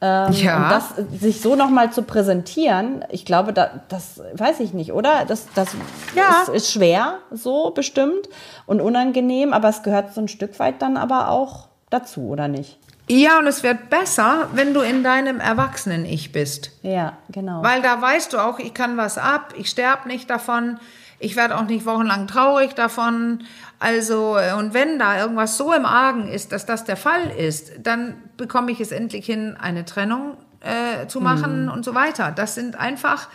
Ähm, Ja. Und das äh, sich so nochmal zu präsentieren, ich glaube, da, das weiß ich nicht, oder? Das, das Ja. ist, ist schwer, so bestimmt und unangenehm, aber es gehört so ein Stück weit dann aber auch dazu, oder nicht? Ja, und es wird besser, wenn du in deinem Erwachsenen-Ich bist. Ja, genau. Weil da weißt du auch, ich kann was ab, ich sterbe nicht davon, ich werde auch nicht wochenlang traurig davon. Also, äh, und wenn da irgendwas so im Argen ist, dass das der Fall ist, dann bekomme ich es endlich hin, eine Trennung äh, zu machen und so weiter. Das sind einfach,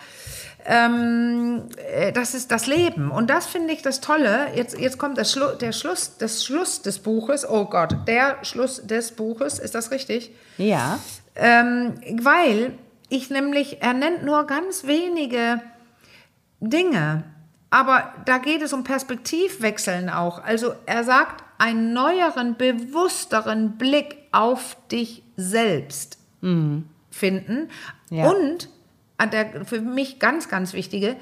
ähm, äh, das ist das Leben. Und das finde ich das Tolle. Jetzt, jetzt kommt das Schlu der Schluss, das Schluss des Buches. Oh Gott, der Schluss des Buches, ist das richtig? ja, Ähm, weil ich nämlich, er nennt nur ganz wenige Dinge, aber da geht es um Perspektivwechseln auch. Also er sagt, einen neueren, bewussteren Blick auf dich selbst finden Ja. und an der für mich ganz, ganz wichtige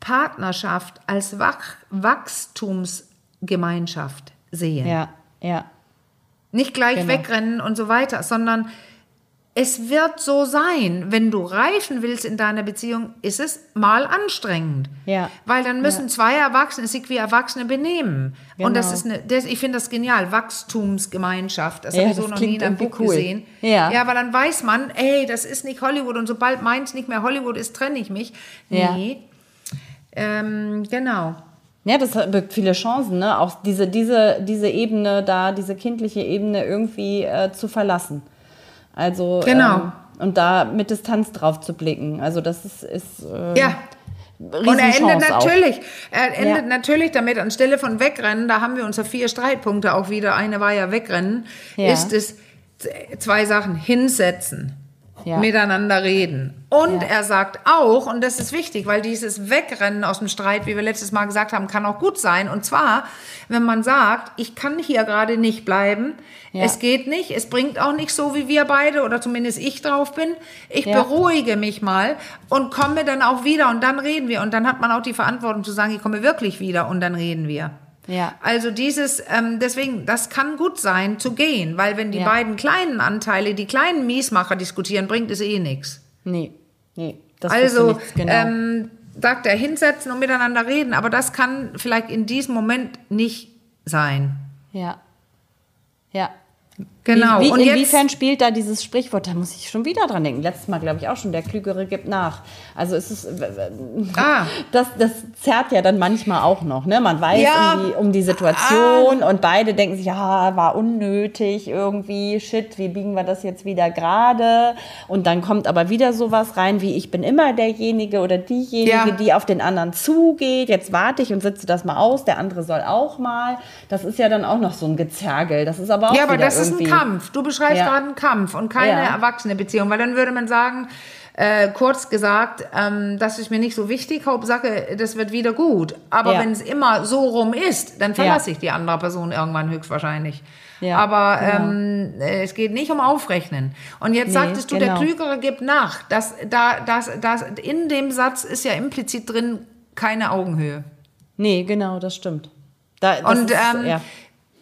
Partnerschaft als Wach Wachstumsgemeinschaft sehen. ja, ja. Nicht gleich Genau. wegrennen und so weiter, sondern es wird so sein, wenn du reifen willst in deiner Beziehung, ist es mal anstrengend. Ja. Weil dann müssen zwei Erwachsene sich wie Erwachsene benehmen. Und das Genau. ist eine, das, ich finde das genial, Wachstumsgemeinschaft. Das Ja, habe ich so noch nie in einem Buch cool. gesehen. Ja. ja, aber dann weiß man, ey, das ist nicht Hollywood und sobald meins nicht mehr Hollywood ist, trenne ich mich. Ja. Nee. Ähm, genau. Ja, das birgt viele Chancen, ne? Auch diese, diese, diese Ebene da, diese kindliche Ebene irgendwie äh, zu verlassen. Also Genau. ähm, und da mit Distanz drauf zu blicken. Also das ist, ist äh, Ja. Und er endet auch. natürlich, er endet Ja. natürlich damit, anstelle von wegrennen, da haben wir unsere vier Streitpunkte auch wieder, eine war ja wegrennen, Ja. ist es zwei Sachen, hinsetzen, Ja. miteinander reden. Und Ja. er sagt auch, und das ist wichtig, weil dieses Wegrennen aus dem Streit, wie wir letztes Mal gesagt haben, kann auch gut sein. Und zwar, wenn man sagt, ich kann hier gerade nicht bleiben, Ja. es geht nicht, es bringt auch nicht so, wie wir beide oder zumindest ich drauf bin. Ich beruhige mich mal und komme dann auch wieder und dann reden wir. Und dann hat man auch die Verantwortung zu sagen, ich komme wirklich wieder und dann reden wir. Ja. Also dieses, ähm, deswegen, das kann gut sein zu gehen, weil wenn die Ja. beiden kleinen Anteile, die kleinen Miesmacher diskutieren, bringt es eh nichts. Nee. Nee, das also, genau. ähm, sagt er, hinsetzen und miteinander reden, aber das kann vielleicht in diesem Moment nicht sein. ja. Ja. Genau. Wie, wie, und jetzt, inwiefern spielt da dieses Sprichwort? Da muss ich schon wieder dran denken. Letztes Mal, glaube ich, auch schon, der Klügere gibt nach. Also es ist, Ah. das, das zerrt ja dann manchmal auch noch. Ne? Man weiß Ja. um, die, um die Situation und beide denken sich, ja, war unnötig irgendwie, shit, wie biegen wir das jetzt wieder gerade? Und dann kommt aber wieder sowas rein, wie ich bin immer derjenige oder diejenige, Ja. die auf den anderen zugeht. Jetzt warte ich und sitze das mal aus, der andere soll auch mal. Das ist ja dann auch noch so ein Gezergel. Das ist aber auch ja, aber wieder das ist ein irgendwie- Kampf. Du beschreibst Ja. gerade einen Kampf und keine Ja. erwachsene Beziehung, weil dann würde man sagen, äh, kurz gesagt, ähm, das ist mir nicht so wichtig, Hauptsache, das wird wieder gut. Aber Ja. wenn es immer so rum ist, dann verlasse ich die andere Person irgendwann höchstwahrscheinlich. Ja, Aber genau. ähm, äh, es geht nicht um Aufrechnen. Und jetzt Nee, sagtest du, der genau. Klügere gibt nach. Das, da, das, das, in dem Satz ist ja implizit drin keine Augenhöhe. Nee, genau, das stimmt. Da, das Und ist, ähm, ja.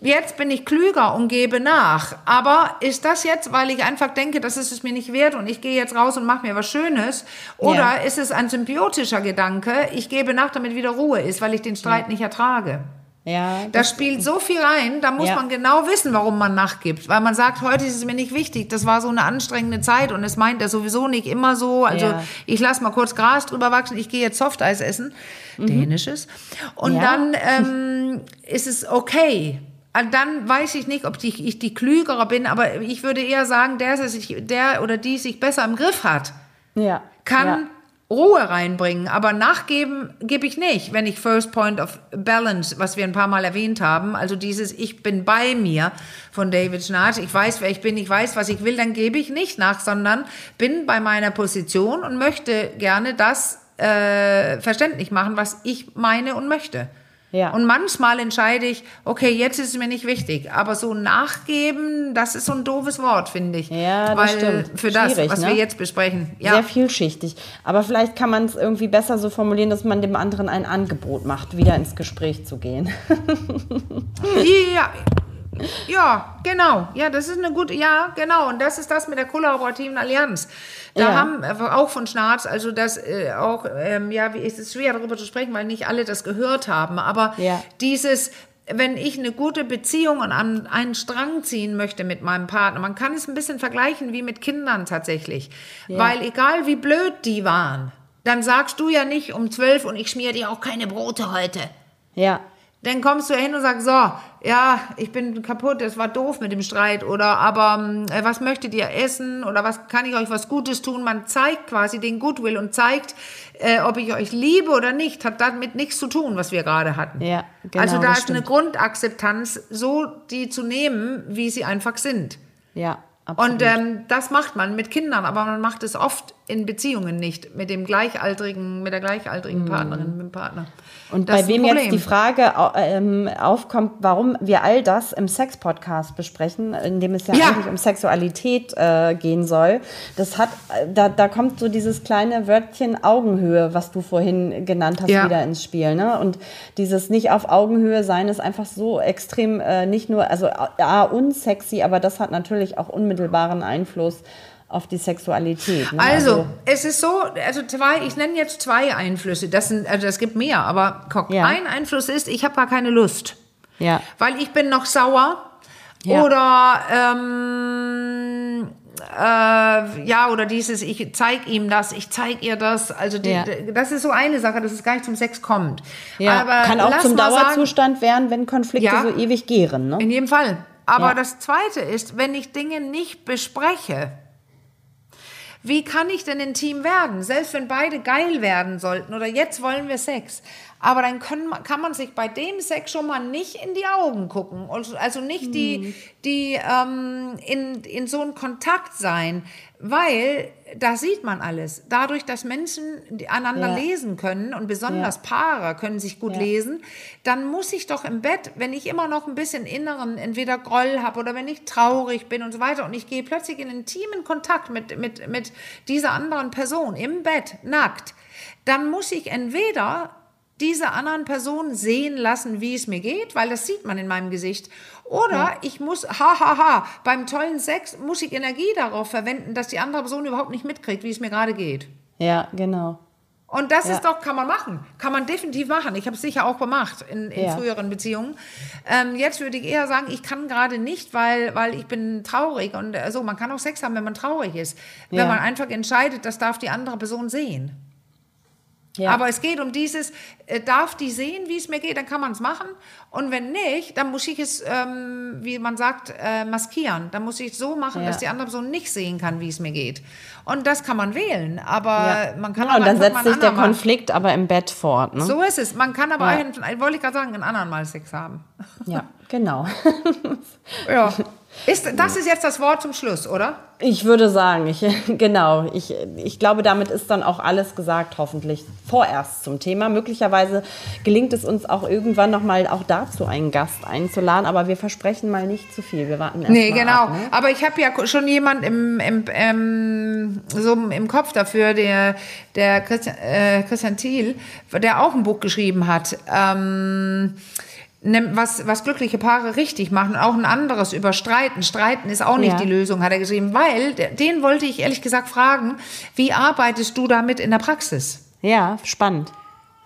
Jetzt bin ich klüger und gebe nach. Aber ist das jetzt, weil ich einfach denke, das ist es mir nicht wert und ich gehe jetzt raus und mache mir was Schönes? Oder Ja. ist es ein symbiotischer Gedanke, ich gebe nach, damit wieder Ruhe ist, weil ich den Streit nicht ertrage? ja, Da spielt so viel rein, da muss Ja. man genau wissen, warum man nachgibt. Weil man sagt, heute ist es mir nicht wichtig, das war so eine anstrengende Zeit und es meint er sowieso nicht immer so. Also Ja. ich lasse mal kurz Gras drüber wachsen, ich gehe jetzt Softeis essen, dänisches. Und Ja. dann ähm, ist es okay. Und Dann weiß ich nicht, ob die, ich die Klügere bin, aber ich würde eher sagen, der, der, sich, der oder die sich besser im Griff hat ja, kann ja. Ruhe reinbringen, aber nachgeben gebe ich nicht, wenn ich First Point of Balance, was wir ein paar Mal erwähnt haben, also dieses Ich bin bei mir von David Schnarch, ich weiß, wer ich bin, ich weiß, was ich will, dann gebe ich nicht nach, sondern bin bei meiner Position und möchte gerne das äh, verständlich machen, was ich meine und möchte. Ja. Und manchmal entscheide ich, okay, jetzt ist es mir nicht wichtig, aber so nachgeben, das ist so ein doofes Wort, finde ich. Ja, das Weil stimmt. Für das, Schwierig, was ne? wir jetzt besprechen. Ja. Sehr vielschichtig. Aber vielleicht kann man es irgendwie besser so formulieren, dass man dem anderen ein Angebot macht, wieder ins Gespräch zu gehen. Ja, ja, genau. Ja, das ist eine gute, ja, genau. Und das ist das mit der kollaborativen Allianz. Da Ja. haben wir auch von Schnarz, also das äh, auch, ähm, ja, wie ist es schwer darüber zu sprechen, weil nicht alle das gehört haben. Aber Ja. dieses, wenn ich eine gute Beziehung und an einen Strang ziehen möchte mit meinem Partner, man kann es ein bisschen vergleichen wie mit Kindern tatsächlich. Weil egal wie blöd die waren, dann sagst du ja nicht um zwölf und ich schmier dir auch keine Brote heute. Ja, Dann kommst du hin und sagst, so, ja, ich bin kaputt, es war doof mit dem Streit oder aber ähm, äh, was möchtet ihr essen oder was kann ich euch was Gutes tun? Man zeigt quasi den Goodwill und zeigt, äh, ob ich euch liebe oder nicht, hat damit nichts zu tun, was wir gerade hatten. Ja, genau, also da ist eine stimmt. Grundakzeptanz, so die zu nehmen, wie sie einfach sind. ja, absolut. Und ähm, das macht man mit Kindern, aber man macht es oft in Beziehungen nicht mit dem gleichaltrigen, mit der gleichaltrigen Partnerin, mit dem Partner. Und Das bei wem jetzt die Frage ähm, aufkommt, warum wir all das im Sex-Podcast besprechen, in dem es ja, Ja. eigentlich um Sexualität äh, gehen soll, das hat, äh, da, da kommt so dieses kleine Wörtchen Augenhöhe, was du vorhin genannt hast, Ja. wieder ins Spiel. Ne? Und dieses nicht auf Augenhöhe sein ist einfach so extrem, äh, nicht nur, also ja, unsexy, aber das hat natürlich auch unmittelbaren Einfluss auf die Sexualität. Ne? Also, es ist so, also zwei, ich nenne jetzt zwei Einflüsse. Das sind, also es gibt mehr, aber guck, Ja. ein Einfluss ist, ich habe gar keine Lust. ja, Weil ich bin noch sauer. Ja. Oder ähm, äh, ja, oder dieses, ich zeig ihm das, ich zeig ihr das. Also die, Ja. das ist so eine Sache, dass es gar nicht zum Sex kommt. ja. Aber kann auch zum mal sagen- Dauerzustand werden, wenn Konflikte Ja. so ewig gären. Ne? In jedem Fall. Aber das Zweite ist, wenn ich Dinge nicht bespreche, wie kann ich denn intim werden? Selbst wenn beide geil werden sollten oder jetzt wollen wir Sex. Aber dann können, kann man sich bei dem Sex schon mal nicht in die Augen gucken. Also also nicht die, die ähm, in, in so einen Kontakt sein, weil da sieht man alles. Dadurch, dass Menschen einander Ja. lesen können und besonders Ja. Paare können sich gut Ja. lesen, dann muss ich doch im Bett, wenn ich immer noch ein bisschen inneren, entweder Groll habe oder wenn ich traurig bin und so weiter und ich gehe plötzlich in intimen Kontakt mit, mit, mit dieser anderen Person im Bett, nackt, dann muss ich entweder diese anderen Person sehen lassen, wie es mir geht, weil das sieht man in meinem Gesicht. Oder ich muss, ha, ha, ha, beim tollen Sex muss ich Energie darauf verwenden, dass die andere Person überhaupt nicht mitkriegt, wie es mir gerade geht. Ja, genau. Und das Ja. ist doch, kann man machen. Kann man definitiv machen. Ich habe es sicher auch gemacht in, in Ja. früheren Beziehungen. Ähm, jetzt würde ich eher sagen, ich kann gerade nicht, weil, weil ich bin traurig. Und äh, so, man kann auch Sex haben, wenn man traurig ist. Wenn Ja. man einfach entscheidet, das darf die andere Person sehen. Ja. Aber es geht um dieses, äh, darf die sehen, wie es mir geht, dann kann man es machen. Und wenn nicht, dann muss ich es, ähm, wie man sagt, äh, maskieren. Dann muss ich es so machen, Ja. dass die andere Person nicht sehen kann, wie es mir geht. Und das kann man wählen. Aber ja. man kann ja, auch und dann setzt sich der Konflikt aber im Bett fort. Ne? So ist es. Man kann aber, einen, wollte ich gerade sagen, einen anderen Mal Sex haben. Ja, genau. Ja. Ist, das ist jetzt das Wort zum Schluss, oder? Ich würde sagen, ich, genau, ich, ich glaube, damit ist dann auch alles gesagt, hoffentlich vorerst zum Thema. Möglicherweise gelingt es uns auch irgendwann nochmal auch dazu einen Gast einzuladen, aber wir versprechen mal nicht zu viel. Wir warten erst Nee, mal genau. Ab, ne? Aber ich habe ja schon jemand im, im, ähm, so im Kopf dafür, der, der Christian, äh, Christian Thiel, der auch ein Buch geschrieben hat. Ähm, was, was glückliche Paare richtig machen, auch ein anderes über Streiten. Streiten ist auch nicht Ja. die Lösung, hat er geschrieben, weil den wollte ich ehrlich gesagt fragen, wie arbeitest du damit in der Praxis? Ja, spannend.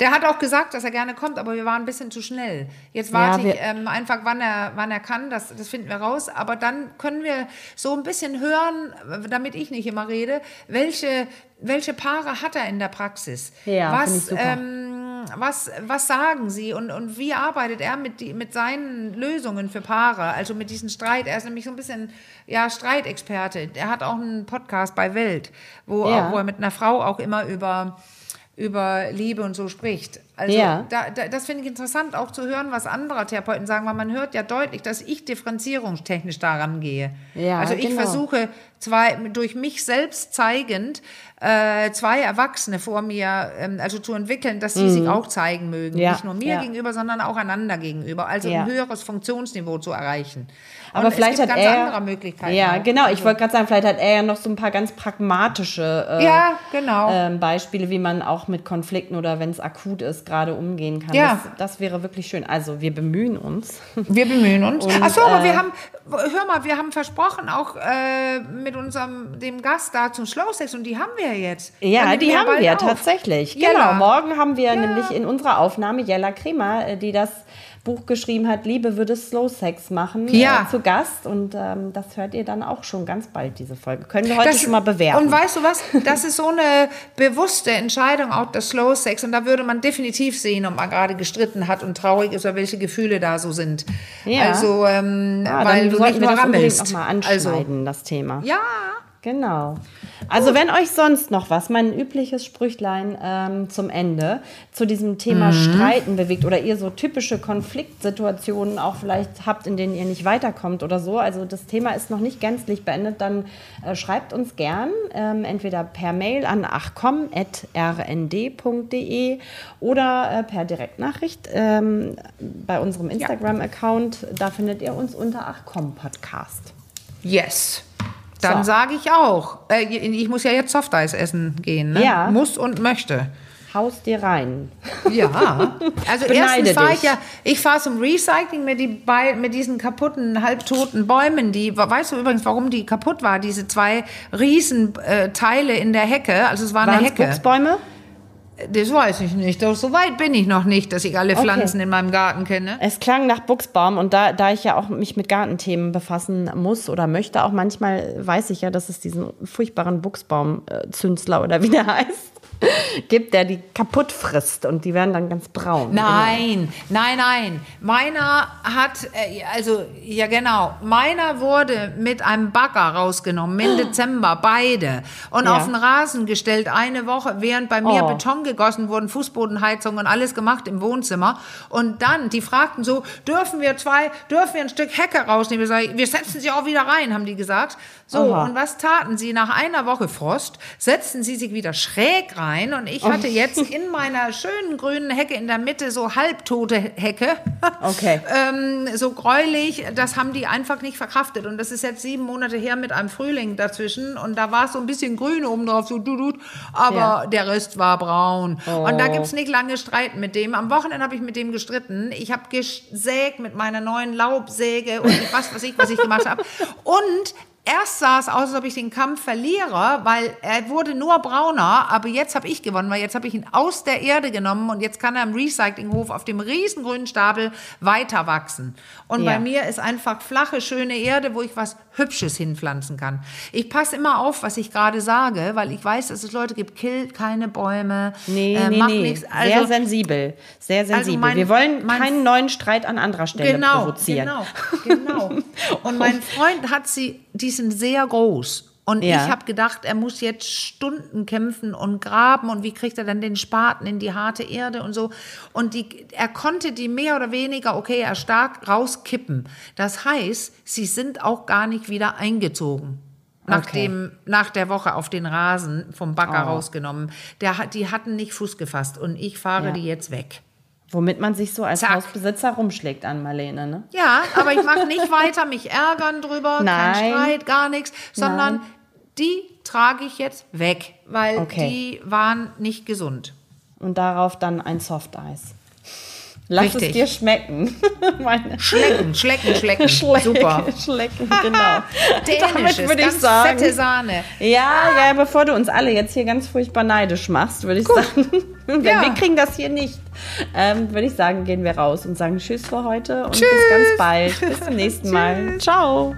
Der hat auch gesagt, dass er gerne kommt, aber wir waren ein bisschen zu schnell. Jetzt warte Ja, ich ähm, einfach, wann er, wann er kann, das, das finden wir raus. Aber dann können wir so ein bisschen hören, damit ich nicht immer rede, welche, welche Paare hat er in der Praxis? Ja, finde ich was, super. ähm, was, was sagen sie und, und wie arbeitet er mit, die, mit seinen Lösungen für Paare? Also mit diesem Streit. Er ist nämlich so ein bisschen ja, Streitexperte. Er hat auch einen Podcast bei Welt, wo, Ja. auch, wo er mit einer Frau auch immer über über Liebe und so spricht. Also Ja. da, da, das finde ich interessant, auch zu hören, was andere Therapeuten sagen, weil man hört ja deutlich, dass ich differenzierungstechnisch daran gehe. Ja, also ich genau. versuche zwei, durch mich selbst zeigend, äh, zwei Erwachsene vor mir, ähm, also zu entwickeln, dass sie sich auch zeigen mögen. Mhm. Ja, Nicht nur mir gegenüber, sondern auch einander gegenüber. Also ein höheres Funktionsniveau zu erreichen. Aber Und vielleicht hat ganz er andere Möglichkeiten. Ja, auch. genau. Ich wollte gerade sagen, vielleicht hat er ja noch so ein paar ganz pragmatische äh, Ja, genau. ähm, Beispiele, wie man auch mit Konflikten oder wenn es akut ist, gerade umgehen kann. Ja. Das, das wäre wirklich schön. Also wir bemühen uns. Wir bemühen uns. Und, Ach so, aber äh, wir haben, hör mal, wir haben versprochen, auch äh, mit unserem, dem Gast da zum Slow Sex und die haben wir jetzt. Ja, Dann die haben wir auf. tatsächlich. Jella. Genau, morgen haben wir nämlich in unserer Aufnahme Jella Kremer, äh, die das Buch geschrieben hat, Liebe würde Slow Sex machen, Ja. äh, zu Gast. Und ähm, das hört ihr dann auch schon ganz bald, diese Folge. Können wir heute schon mal bewerten. Und weißt du was? Das ist so eine bewusste Entscheidung, auch der Slow Sex. Und da würde man definitiv sehen, ob man gerade gestritten hat und traurig ist oder welche Gefühle da so sind. Ja. Also, ähm, ja, weil dann du nicht nur das rammelst. noch mal Also, anschneiden, das Thema. ja. Genau. Also wenn euch sonst noch was, mein übliches Sprüchlein ähm, zum Ende, zu diesem Thema Streiten bewegt oder ihr so typische Konfliktsituationen auch vielleicht habt, in denen ihr nicht weiterkommt oder so, also das Thema ist noch nicht gänzlich beendet, dann äh, schreibt uns gern ähm, entweder per Mail an achcom.rnd.de oder äh, per Direktnachricht ähm, bei unserem Instagram-Account. Da findet ihr uns unter achcom Podcast. Yes. Dann So. sage ich auch. Äh, ich muss ja jetzt Softeis essen gehen. Ne? Ja. Muss und möchte. Haust dir rein. Ja. Also erstens fahre ich ja, ich fahre zum Recycling mit, die, bei, mit diesen kaputten, halbtoten Bäumen. Die, weißt du übrigens, warum die kaputt war? Diese zwei riesen äh, Teile in der Hecke. Also es war eine Waren es Hecke. Buchsbäume? Das weiß ich nicht. So weit bin ich noch nicht, dass ich alle Pflanzen in meinem Garten kenne. Es klang nach Buchsbaum und da, da ich ja auch mich mit Gartenthemen befassen muss oder möchte, auch manchmal weiß ich ja, dass es diesen furchtbaren Buchsbaum-Zünsler oder wie der heißt, gibt, der die kaputt frisst und die werden dann ganz braun. Nein, nein, nein. Meiner hat, äh, also, ja genau, meiner wurde mit einem Bagger rausgenommen, im Dezember, beide. Und Ja. auf den Rasen gestellt, eine Woche, während bei mir Oh. Beton gegossen wurden, Fußbodenheizung und alles gemacht im Wohnzimmer. Und dann, die fragten so, dürfen wir zwei, dürfen wir ein Stück Hecke rausnehmen? Wir, sagen, wir setzen sie auch wieder rein, haben die gesagt. So, Aha. und was taten sie? Nach einer Woche Frost setzten sie sich wieder schräg rein und ich hatte jetzt in meiner schönen grünen Hecke in der Mitte so halbtote Hecke. Okay. ähm, so gräulich, das haben die einfach nicht verkraftet. Und das ist jetzt sieben Monate her mit einem Frühling dazwischen und da war es so ein bisschen grün oben drauf, so dudut, aber Ja. der Rest war braun. Und da Oh. gibt es nicht lange Streit mit dem. Am Wochenende habe ich mit dem gestritten. Ich habe gesägt mit meiner neuen Laubsäge und ich weiß was ich, was ich gemacht habe. Und Erst sah es aus, als ob ich den Kampf verliere, weil er wurde nur brauner, aber jetzt habe ich gewonnen, weil jetzt habe ich ihn aus der Erde genommen und jetzt kann er im Recyclinghof auf dem riesengrünen Stapel weiter wachsen. Und ja. bei mir ist einfach flache, schöne Erde, wo ich was Hübsches hinpflanzen kann. Ich passe immer auf, was ich gerade sage, weil ich weiß, dass es Leute gibt, killt keine Bäume, nee, äh, nee, macht nee. nichts. Also, sehr sensibel, sehr also sensibel. Also mein, Wir wollen keinen neuen Streit an anderer Stelle genau, provozieren. Genau, genau. Und mein Freund hat sie, die sind sehr groß. Und ja. ich habe gedacht, er muss jetzt Stunden kämpfen und graben und wie kriegt er dann den Spaten in die harte Erde und so. Und die, er konnte die mehr oder weniger, okay, er stark rauskippen. Das heißt, sie sind auch gar nicht wieder eingezogen. Nach, okay. dem, nach der Woche auf den Rasen vom Bagger oh. rausgenommen. Der, die hatten nicht Fuß gefasst und ich fahre ja. die jetzt weg. Womit man sich so als Zack. Hausbesitzer rumschlägt an Marlene, ne? Ja, aber ich mache nicht weiter mich ärgern drüber, Nein. kein Streit, gar nichts, sondern Nein. die trage ich jetzt weg, weil okay. die waren nicht gesund. Und darauf dann ein Softeis. Lass Richtig. es dir schmecken. schlecken, schlecken, schlecken. Schlecken, Super. Schlecken, genau. Damit würde ich sagen. Fette Sahne. Ja, ja, bevor du uns alle jetzt hier ganz furchtbar neidisch machst, würde ich Gut. sagen, ja. wir kriegen das hier nicht, ähm, würde ich sagen, gehen wir raus und sagen Tschüss für heute und tschüss. bis ganz bald. Bis zum nächsten Mal. Ciao.